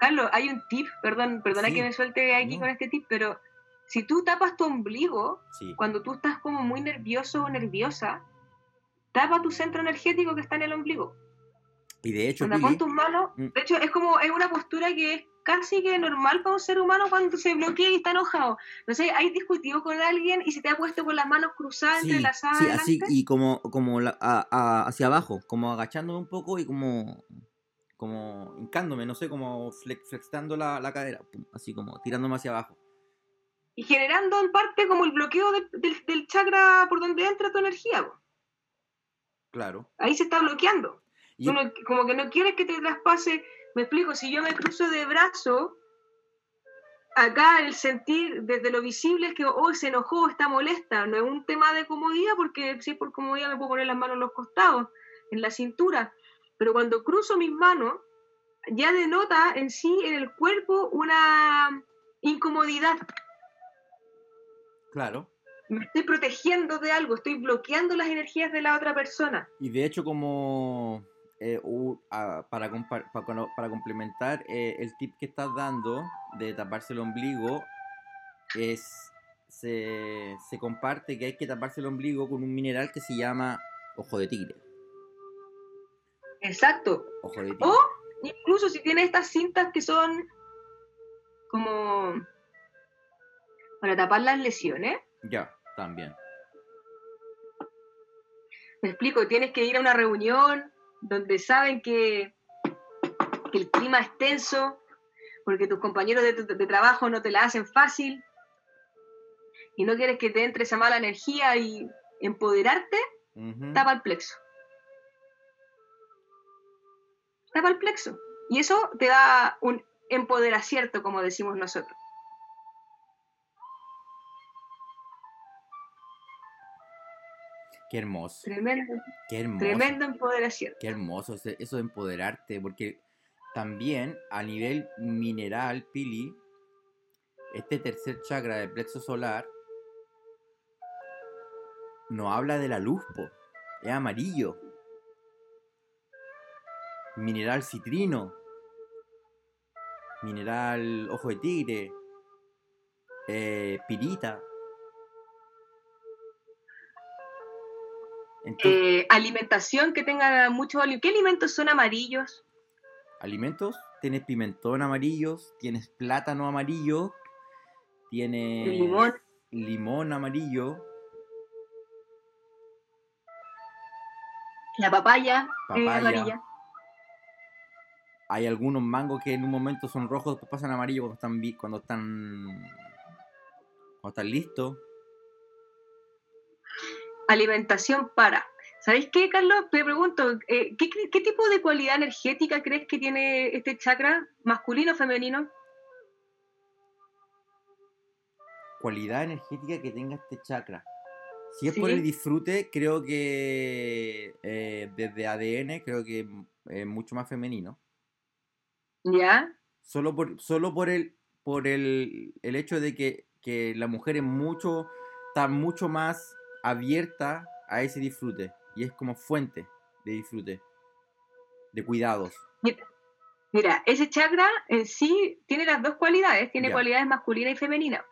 Carlos, hay un tip, perdón, perdona que me suelte aquí con este tip, pero si tú tapas tu ombligo, cuando tú estás como muy nervioso o nerviosa, tapa tu centro energético que está en el ombligo. Y de hecho, cuando tus manos, mm. de hecho es como es una postura que es casi que normal para un ser humano cuando se bloquea y está enojado. No sé, ¿hay discutido con alguien y se te ha puesto con las manos cruzadas entre las Sí, así y como, como hacia abajo, como agachándome un poco y como como hincándome, no sé, como flexando la, la cadera, así como tirándome hacia abajo y generando en parte como el bloqueo del chakra por donde entra tu energía. Claro. Ahí se está bloqueando. como que no quieres que te traspase. Me explico, si yo me cruzo de brazo, acá el sentir desde lo visible es que hoy se enojó, está molesta. No es un tema de comodidad, porque si es por comodidad me puedo poner las manos en los costados, en la cintura. Pero cuando cruzo mis manos, ya denota en sí, en el cuerpo, una incomodidad. Claro. Me estoy protegiendo de algo, estoy bloqueando las energías de la otra persona. Y de hecho, como eh, para, para, complementar eh, el tip que estás dando de taparse el ombligo, es se, se comparte que hay que taparse el ombligo con un mineral que se llama ojo de tigre. Exacto. Ojo de tigre. O incluso si tiene estas cintas que son como para tapar las lesiones. Ya, también. Me explico, tienes que ir a una reunión donde saben que, el clima es tenso, porque tus compañeros de, trabajo no te la hacen fácil, y no quieres que te entre esa mala energía y empoderarte, tapa el plexo. Tapa el plexo. Y eso te da un empoderacierto, como decimos nosotros. Qué hermoso. Tremendo. Qué hermoso. Tremendo empoderación. Qué hermoso eso de empoderarte, porque también a nivel mineral, Pili, este tercer chakra del plexo solar no habla de la luz, po. es amarillo. Mineral citrino, mineral ojo de tigre, eh, pirita. Eh, alimentación que tenga mucho óleo. ¿Qué alimentos son amarillos? ¿Alimentos? tienes pimentón amarillos, tienes plátano amarillo, tienes limón, limón amarillo, la papaya, eh, Papaya. amarilla. Hay algunos mangos que en un momento son rojos, después pasan amarillo cuando están cuando están cuando están listos. Alimentación para. ¿Sabéis qué, Carlos? Te pregunto, eh, ¿qué, tipo de cualidad energética crees que tiene este chakra? ¿Masculino o femenino? Cualidad energética que tenga este chakra. Si es por el disfrute, creo que eh, desde ADN creo que es mucho más femenino. ¿Ya? Solo por, solo por el por el, el hecho de que, que la mujer es mucho, está mucho más abierta a ese disfrute. Y es como fuente de disfrute. De cuidados. Mira, mira, ese chakra en sí tiene las dos cualidades, tiene Ya. cualidades masculinas y femeninas.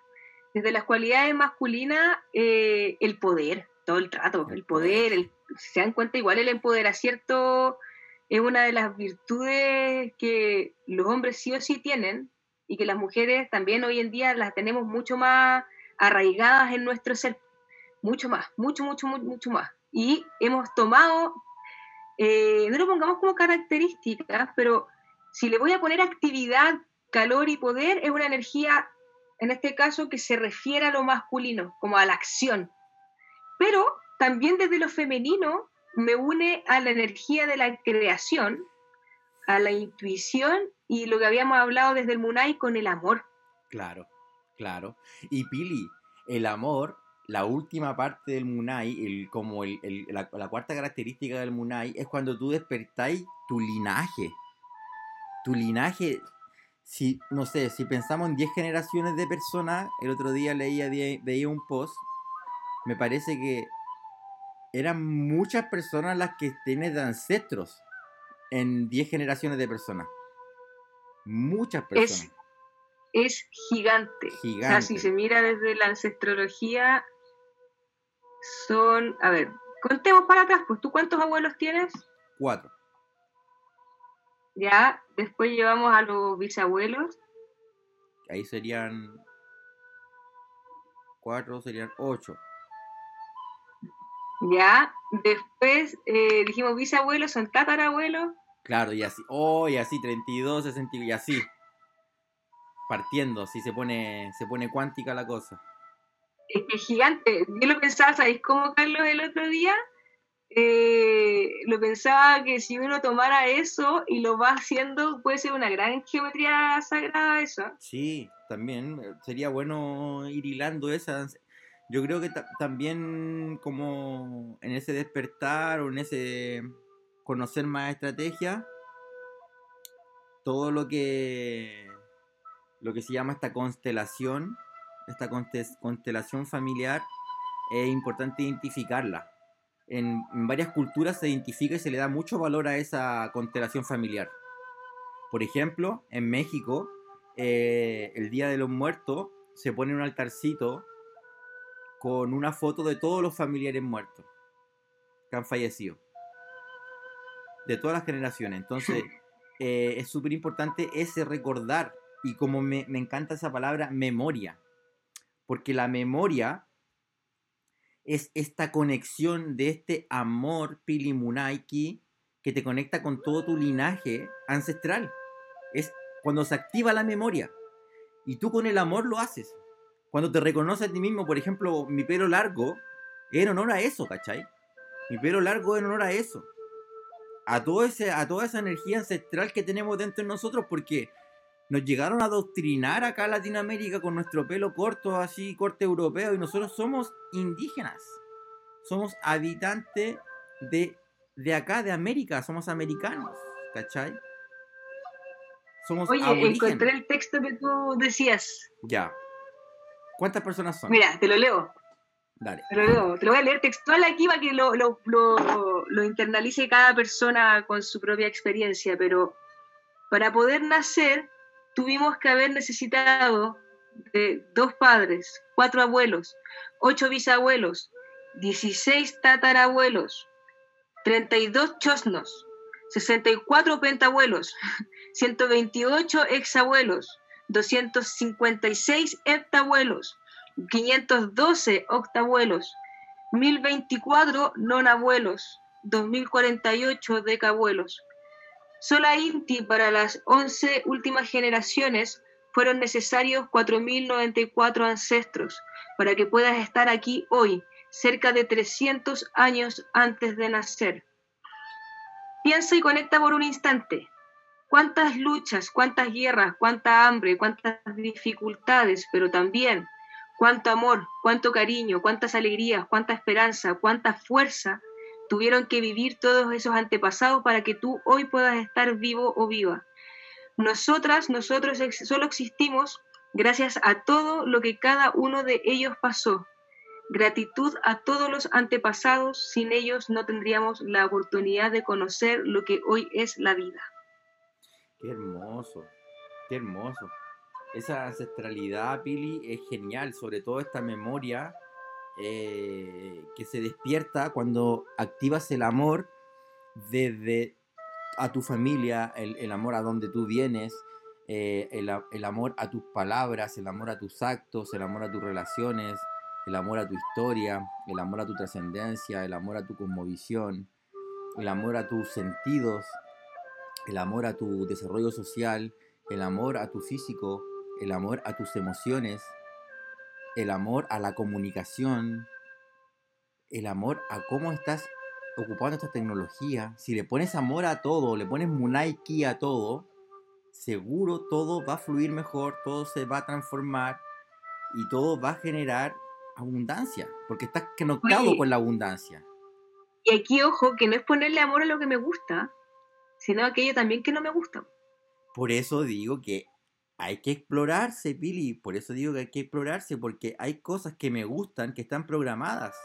Desde las cualidades masculinas, eh, el poder, todo el trato, El poder, el- se dan cuenta, igual el empoderacierto es una de las virtudes que los hombres sí o sí tienen y que las mujeres también hoy en día las tenemos mucho más arraigadas en nuestro ser, mucho más, mucho, mucho, mucho, mucho más. Y hemos tomado eh, no lo pongamos como características, pero si le voy a poner actividad, calor y poder, es una energía, en este caso, que se refiere a lo masculino, como a la acción. Pero también desde lo femenino me une a la energía de la creación, a la intuición y lo que habíamos hablado desde el Munay con el amor. Claro, claro. Y Pili, el amor, la última parte del Munai, el, como el, el- la, la cuarta característica del Munai, es cuando tú despertáis tu linaje. Tu linaje, si, no sé, si pensamos en 10 generaciones de personas, el otro día leía, veía un post, me parece que eran muchas personas las que tienen de ancestros en 10 generaciones de personas. Muchas personas. Es gigante. O sea, Gigante. si se mira desde la ancestrología, son, a ver, contemos para atrás, pues tú cuántos abuelos tienes? Cuatro. Ya, después llevamos a los bisabuelos, Ahí serían. Cuatro, serían ocho. ya, después eh, dijimos bisabuelos, son tatarabuelos, Claro, y así. Oh, y así, 32, 60 y así. Partiendo, así se pone, se pone cuántica la cosa. Es que gigante. Yo lo pensaba, ¿sabéis cómo, Carlos, el otro día? Eh, lo pensaba que si uno tomara eso y lo va haciendo, puede ser una gran geometría sagrada eso. Sí, también eh, sería bueno ir hilando esas. Yo creo que ta- también como en ese despertar o en ese conocer más estrategia, todo lo que lo que se llama esta constelación, esta constelación familiar, es importante identificarla. En, en varias culturas se identifica y se le da mucho valor a esa constelación familiar. Por ejemplo, en México, eh, el Día de los Muertos se pone un altarcito con una foto de todos los familiares muertos que han fallecido. De todas las generaciones. Entonces, (laughs) eh, es súper importante ese recordar. Y como me, me encanta esa palabra, memoria. Porque la memoria es esta conexión de este amor Pilimunaiki que te conecta con todo tu linaje ancestral. Es cuando se activa la memoria. Y tú con el amor lo haces. Cuando te reconoces a ti mismo, por ejemplo, mi pelo largo, es en honor a eso, ¿cachai? Mi pelo largo en honor a eso. A, todo ese, a toda esa energía ancestral que tenemos dentro de nosotros, porque nos llegaron a adoctrinar acá a Latinoamérica con nuestro pelo corto, así, corte europeo, y nosotros somos indígenas. Somos habitantes de, de acá, de América, somos americanos, ¿cachai? Somos Oye, aborígenes. encontré el texto que tú decías. Ya. ¿Cuántas personas son? Mira, te lo leo. Dale. Te lo, leo. te lo voy a leer textual aquí para que lo, lo, lo, lo internalice cada persona con su propia experiencia, pero para poder nacer tuvimos que haber necesitado de dos padres, cuatro abuelos, ocho bisabuelos, 16 tatarabuelos, 32 chosnos, 64 pentabuelos, (laughs) 128 exabuelos, 256 heptabuelos, 512 octabuelos, 1024 nonabuelos, 2048 decabuelos. Sola Inti para las 11 últimas generaciones fueron necesarios 4.094 ancestros para que puedas estar aquí hoy, cerca de 300 años antes de nacer. Piensa y conecta por un instante. ¿Cuántas luchas, cuántas guerras, cuánta hambre, cuántas dificultades, pero también cuánto amor, cuánto cariño, cuántas alegrías, cuánta esperanza, cuánta fuerza tuvieron que vivir todos esos antepasados para que tú hoy puedas estar vivo o viva? Nosotras, nosotros solo existimos gracias a todo lo que cada uno de ellos pasó. Gratitud a todos los antepasados, sin ellos no tendríamos la oportunidad de conocer lo que hoy es la vida. Qué hermoso, qué hermoso. Esa ancestralidad, Pili, es genial, sobre todo esta memoria eh, que se despierta cuando activas el amor desde a tu familia, el, amor a donde tú vienes, eh, el, el, amor a tus palabras, el amor a tus actos, el amor a tus relaciones, el amor a tu historia, el amor a tu trascendencia, el amor a tu cosmovisión, el amor a tus sentidos, el amor a tu desarrollo social, el amor a tu físico, el amor a tus emociones, el amor a la comunicación, el amor a cómo estás ocupando esta tecnología. Si le pones amor a todo, le pones Munai Ki a todo, seguro todo va a fluir mejor, todo se va a transformar y todo va a generar abundancia, porque estás conectado con la abundancia. Y aquí, ojo, que no es ponerle amor a lo que me gusta, sino aquello también que no me gusta. Por eso digo que hay que explorarse, Pili. Por eso digo que hay que explorarse, porque hay cosas que me gustan que están programadas.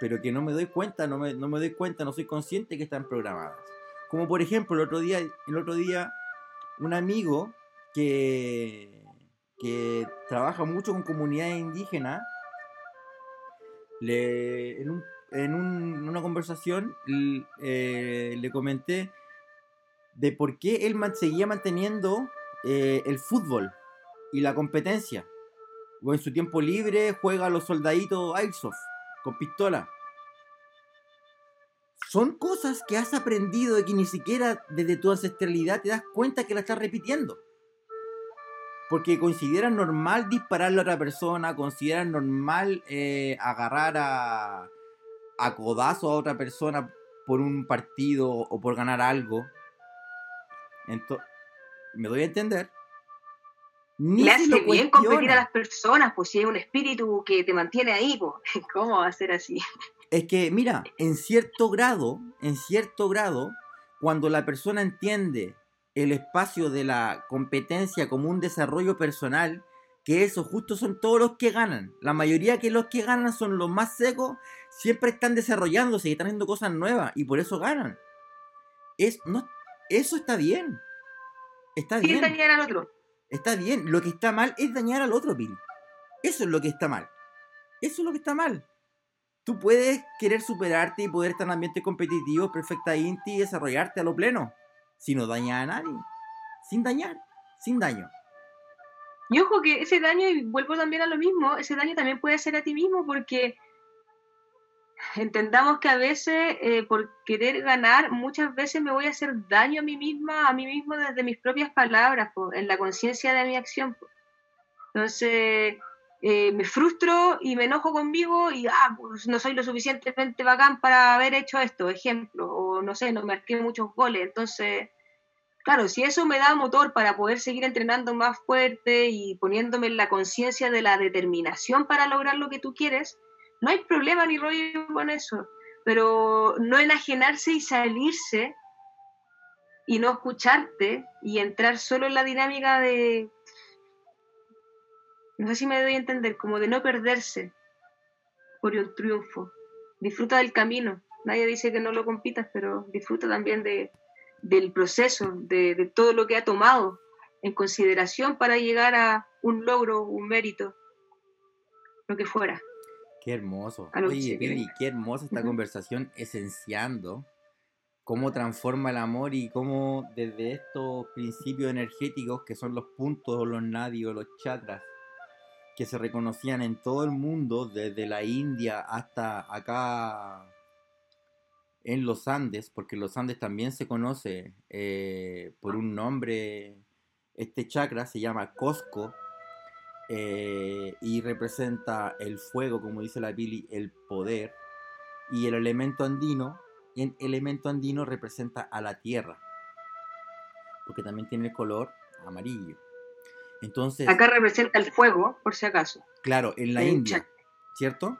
Pero que no me doy cuenta, no me, no me doy cuenta, no soy consciente que están programadas. Como por ejemplo, el otro día, el otro día un amigo que, que trabaja mucho con comunidades indígenas, le, en un en, una conversación eh, le comenté de por qué él seguía manteniendo eh, el fútbol y la competencia. O en su tiempo libre juega a los soldaditos Airsoft con pistola. Son cosas que has aprendido y que ni siquiera desde tu ancestralidad te das cuenta que la estás repitiendo. Porque consideran normal dispararle a otra persona, consideran normal eh, agarrar a, a codazo a otra persona por un partido o por ganar algo. Entonces, ¿me doy a entender? Ni Le hace bien competir a las personas, pues si hay un espíritu que te mantiene ahí, pues, (laughs) ¿cómo va a ser así? Es que, mira, en cierto grado, en cierto grado, cuando la persona entiende el espacio de la competencia como un desarrollo personal, que eso justo son todos los que ganan. La mayoría que los que ganan son los más secos, siempre están desarrollándose y están haciendo cosas nuevas y por eso ganan. Es, no, eso está bien. Está bien. dañar al otro. Está bien. Lo que está mal es dañar al otro, Bill. Eso es lo que está mal. Eso es lo que está mal. Tú puedes querer superarte y poder estar en ambiente competitivo, perfecta inti y desarrollarte a lo pleno. Si no daña a nadie. Sin dañar. Sin daño. Y ojo que ese daño, y vuelvo también a lo mismo, ese daño también puede ser a ti mismo porque entendamos que a veces eh, por querer ganar, muchas veces me voy a hacer daño a mí misma, a mí mismo desde mis propias palabras, en la conciencia de mi acción. Entonces, eh, me frustro y me enojo conmigo y ah, pues no soy lo suficientemente bacán para haber hecho esto, ejemplo, o no sé, no marqué muchos goles. Entonces, Claro, si eso me da motor para poder seguir entrenando más fuerte y poniéndome en la conciencia de la determinación para lograr lo que tú quieres, no hay problema ni rollo con eso. Pero no enajenarse y salirse y no escucharte y entrar solo en la dinámica de, no sé si me doy a entender, como de no perderse por un triunfo. Disfruta del camino. Nadie dice que no lo compitas, pero disfruta también de, del proceso, de, todo lo que ha tomado en consideración para llegar a un logro, un mérito, lo que fuera. Qué hermoso. Oye, Billy, qué hermosa esta conversación esenciando cómo transforma el amor y cómo desde estos principios energéticos que son los puntos, los nadios, los chakras, que se reconocían en todo el mundo, desde la India hasta acá en los Andes, porque los Andes también se conoce eh, por un nombre, este chakra se llama Cosco eh, y representa el fuego, como dice la Pili, el poder, y el elemento andino, el elemento andino representa a la tierra, porque también tiene el color amarillo. Entonces, Acá representa el fuego, por si acaso. Claro, en la India, ¿cierto?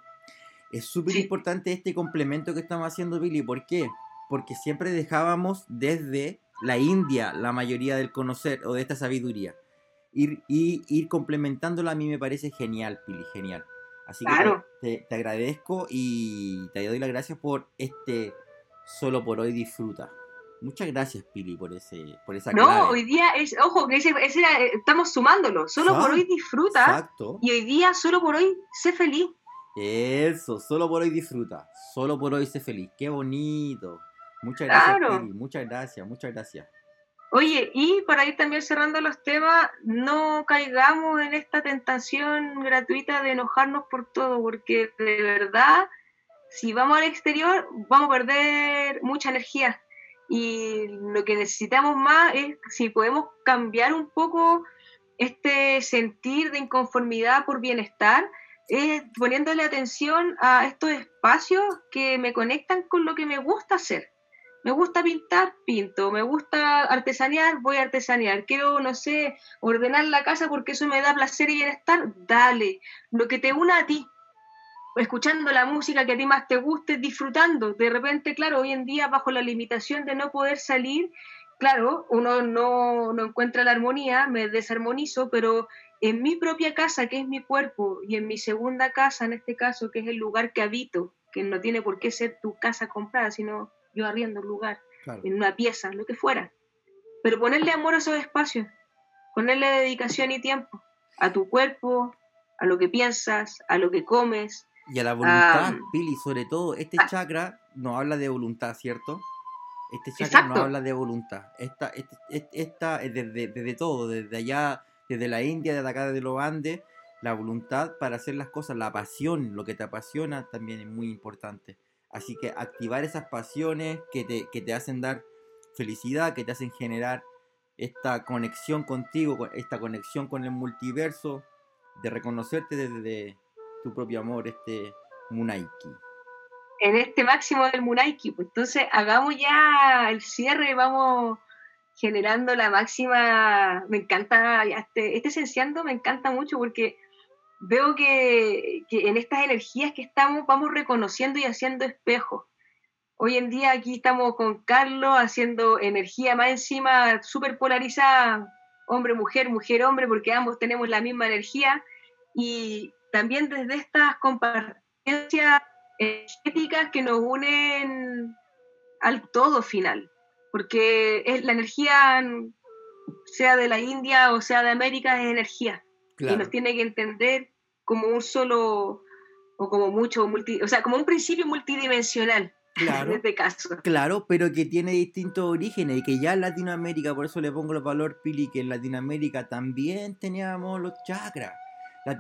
Es súper importante este complemento que estamos haciendo, Billy. ¿Por qué? Porque siempre dejábamos desde la India la mayoría del conocer o de esta sabiduría. Ir, y ir complementándola a mí me parece genial, Billy, genial. Así que te, agradezco y te doy las gracias por este solo por hoy disfruta. Muchas gracias, Pili, por ese, por esa No, hoy día es, ojo, que ese, eh, estamos sumándolo. Solo por hoy disfruta. Exacto. Y hoy día, solo por hoy, sé feliz. Eso, solo por hoy disfruta. Solo por hoy sé feliz. Qué bonito. Muchas gracias, Pili. Muchas gracias, muchas gracias. Oye, y para ir también cerrando los temas, no caigamos en esta tentación gratuita de enojarnos por todo, porque de verdad, si vamos al exterior, vamos a perder mucha energía y lo que necesitamos más es si podemos cambiar un poco este sentir de inconformidad por bienestar, es poniéndole atención a estos espacios que me conectan con lo que me gusta hacer. Me gusta pintar, pinto. Me gusta artesanear, voy a artesanear. Quiero, no sé, ordenar la casa porque eso me da placer y bienestar. Dale. Lo que te una a ti escuchando la música que a ti más te guste, disfrutando. De repente, claro, hoy en día bajo la limitación de no poder salir, claro, uno no, no encuentra la armonía, me desarmonizo, pero en mi propia casa, que es mi cuerpo, y en mi segunda casa, en este caso, que es el lugar que habito, que no tiene por qué ser tu casa comprada, sino yo arriendo un lugar, en una pieza, lo que fuera. Pero ponerle amor a esos espacios, ponerle dedicación y tiempo a tu cuerpo, a lo que piensas, a lo que comes, y a la voluntad, Pili, sobre todo, este ah. chakra no habla de voluntad, ¿cierto? Este chakra no habla de voluntad. Esta, este, esta, desde, desde, todo, desde allá, desde la India, desde acá, desde los Andes, la voluntad para hacer las cosas, la pasión, lo que te apasiona también es muy importante. Así que activar esas pasiones que te, que te hacen dar felicidad, que te hacen generar esta conexión contigo, esta conexión con el multiverso, de reconocerte desde tu propio amor, este Munaiki. En este máximo del Munaiki, pues entonces hagamos ya el cierre, vamos generando la máxima, me encanta, este, este esenciando me encanta mucho porque veo que, que, en estas energías que estamos vamos reconociendo y haciendo espejos. Hoy en día aquí estamos con Carlos haciendo energía más encima, súper polarizada, hombre-mujer, mujer-hombre, porque ambos tenemos la misma energía y, también desde estas compartencias estéticas que nos unen al todo final, porque es la energía, sea de la India o sea de América, es energía. Y nos tiene que entender como un solo, o como mucho, multi, o sea, como un principio multidimensional. Claro, en este caso. claro, pero que tiene distintos orígenes y que ya en Latinoamérica, por eso le pongo el valor, Pili, que en Latinoamérica también teníamos los chakras. La,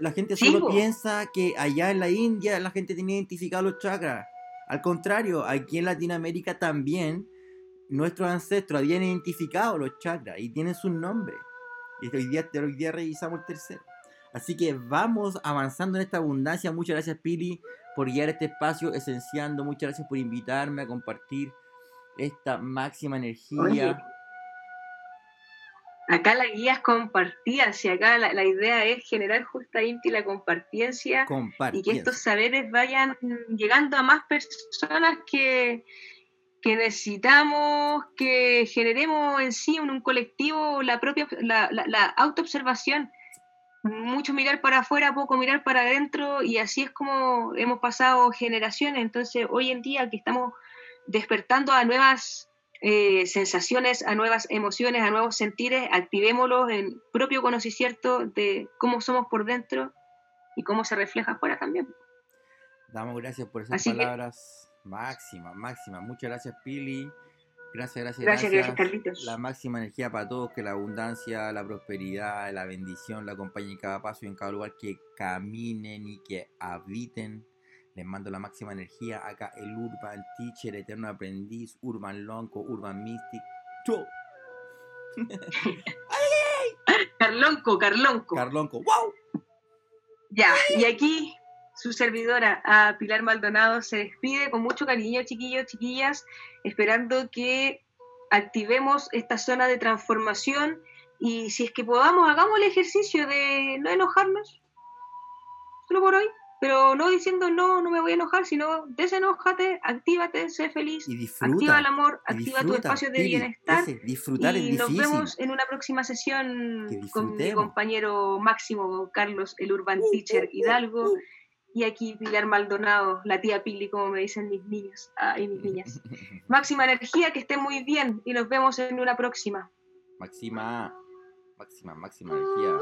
la gente solo piensa que allá en la India la gente tiene identificados los chakras. Al contrario, aquí en Latinoamérica también nuestros ancestros habían identificado los chakras y tienen sus nombres. Y hoy día, hoy día revisamos el tercero. Así que vamos avanzando en esta abundancia. Muchas gracias, Pili, por guiar este espacio esenciando. Muchas gracias por invitarme a compartir esta máxima energía. Acá la guía es compartidas y acá la, idea es generar justamente la compartiencia y que estos saberes vayan llegando a más personas que, que necesitamos que generemos en sí en un colectivo la propia la, la, autoobservación mucho mirar para afuera poco mirar para adentro y así es como hemos pasado generaciones entonces hoy en día que estamos despertando a nuevas eh, sensaciones, a nuevas emociones, a nuevos sentires, activémoslos en propio conocimiento de cómo somos por dentro y cómo se refleja afuera también. Damos gracias por esas palabras. Máxima, máxima. Muchas gracias, Pili. Gracias, gracias, gracias. Gracias, Carlitos. La máxima energía para todos, que la abundancia, la prosperidad, la bendición la acompañe en cada paso y en cada lugar que caminen y que habiten. Les mando la máxima energía acá el Urban Teacher, Eterno Aprendiz, Urban Lonco, Urban Mystic. ¡Chau! (laughs) Carlonco, Carlonco. Carlonco, ¡wow! Ya, y aquí su servidora, a Pilar Maldonado, se despide con mucho cariño, chiquillos, chiquillas, esperando que activemos esta zona de transformación y si es que podamos, hagamos el ejercicio de no enojarnos, solo por hoy, pero no diciendo no, no me voy a enojar, sino desenójate, actívate, sé feliz, activa el amor, activa tu espacio de bienestar disfrutar y nos vemos en una próxima sesión con mi compañero Máximo Carlos, el Urban uh, Teacher uh, uh, Hidalgo. Y aquí Pilar Maldonado, la tía Pili, como me dicen mis niños y mis niñas. (laughs) Máxima energía, que estén muy bien y nos vemos en una próxima. Máxima, máxima, máxima energía.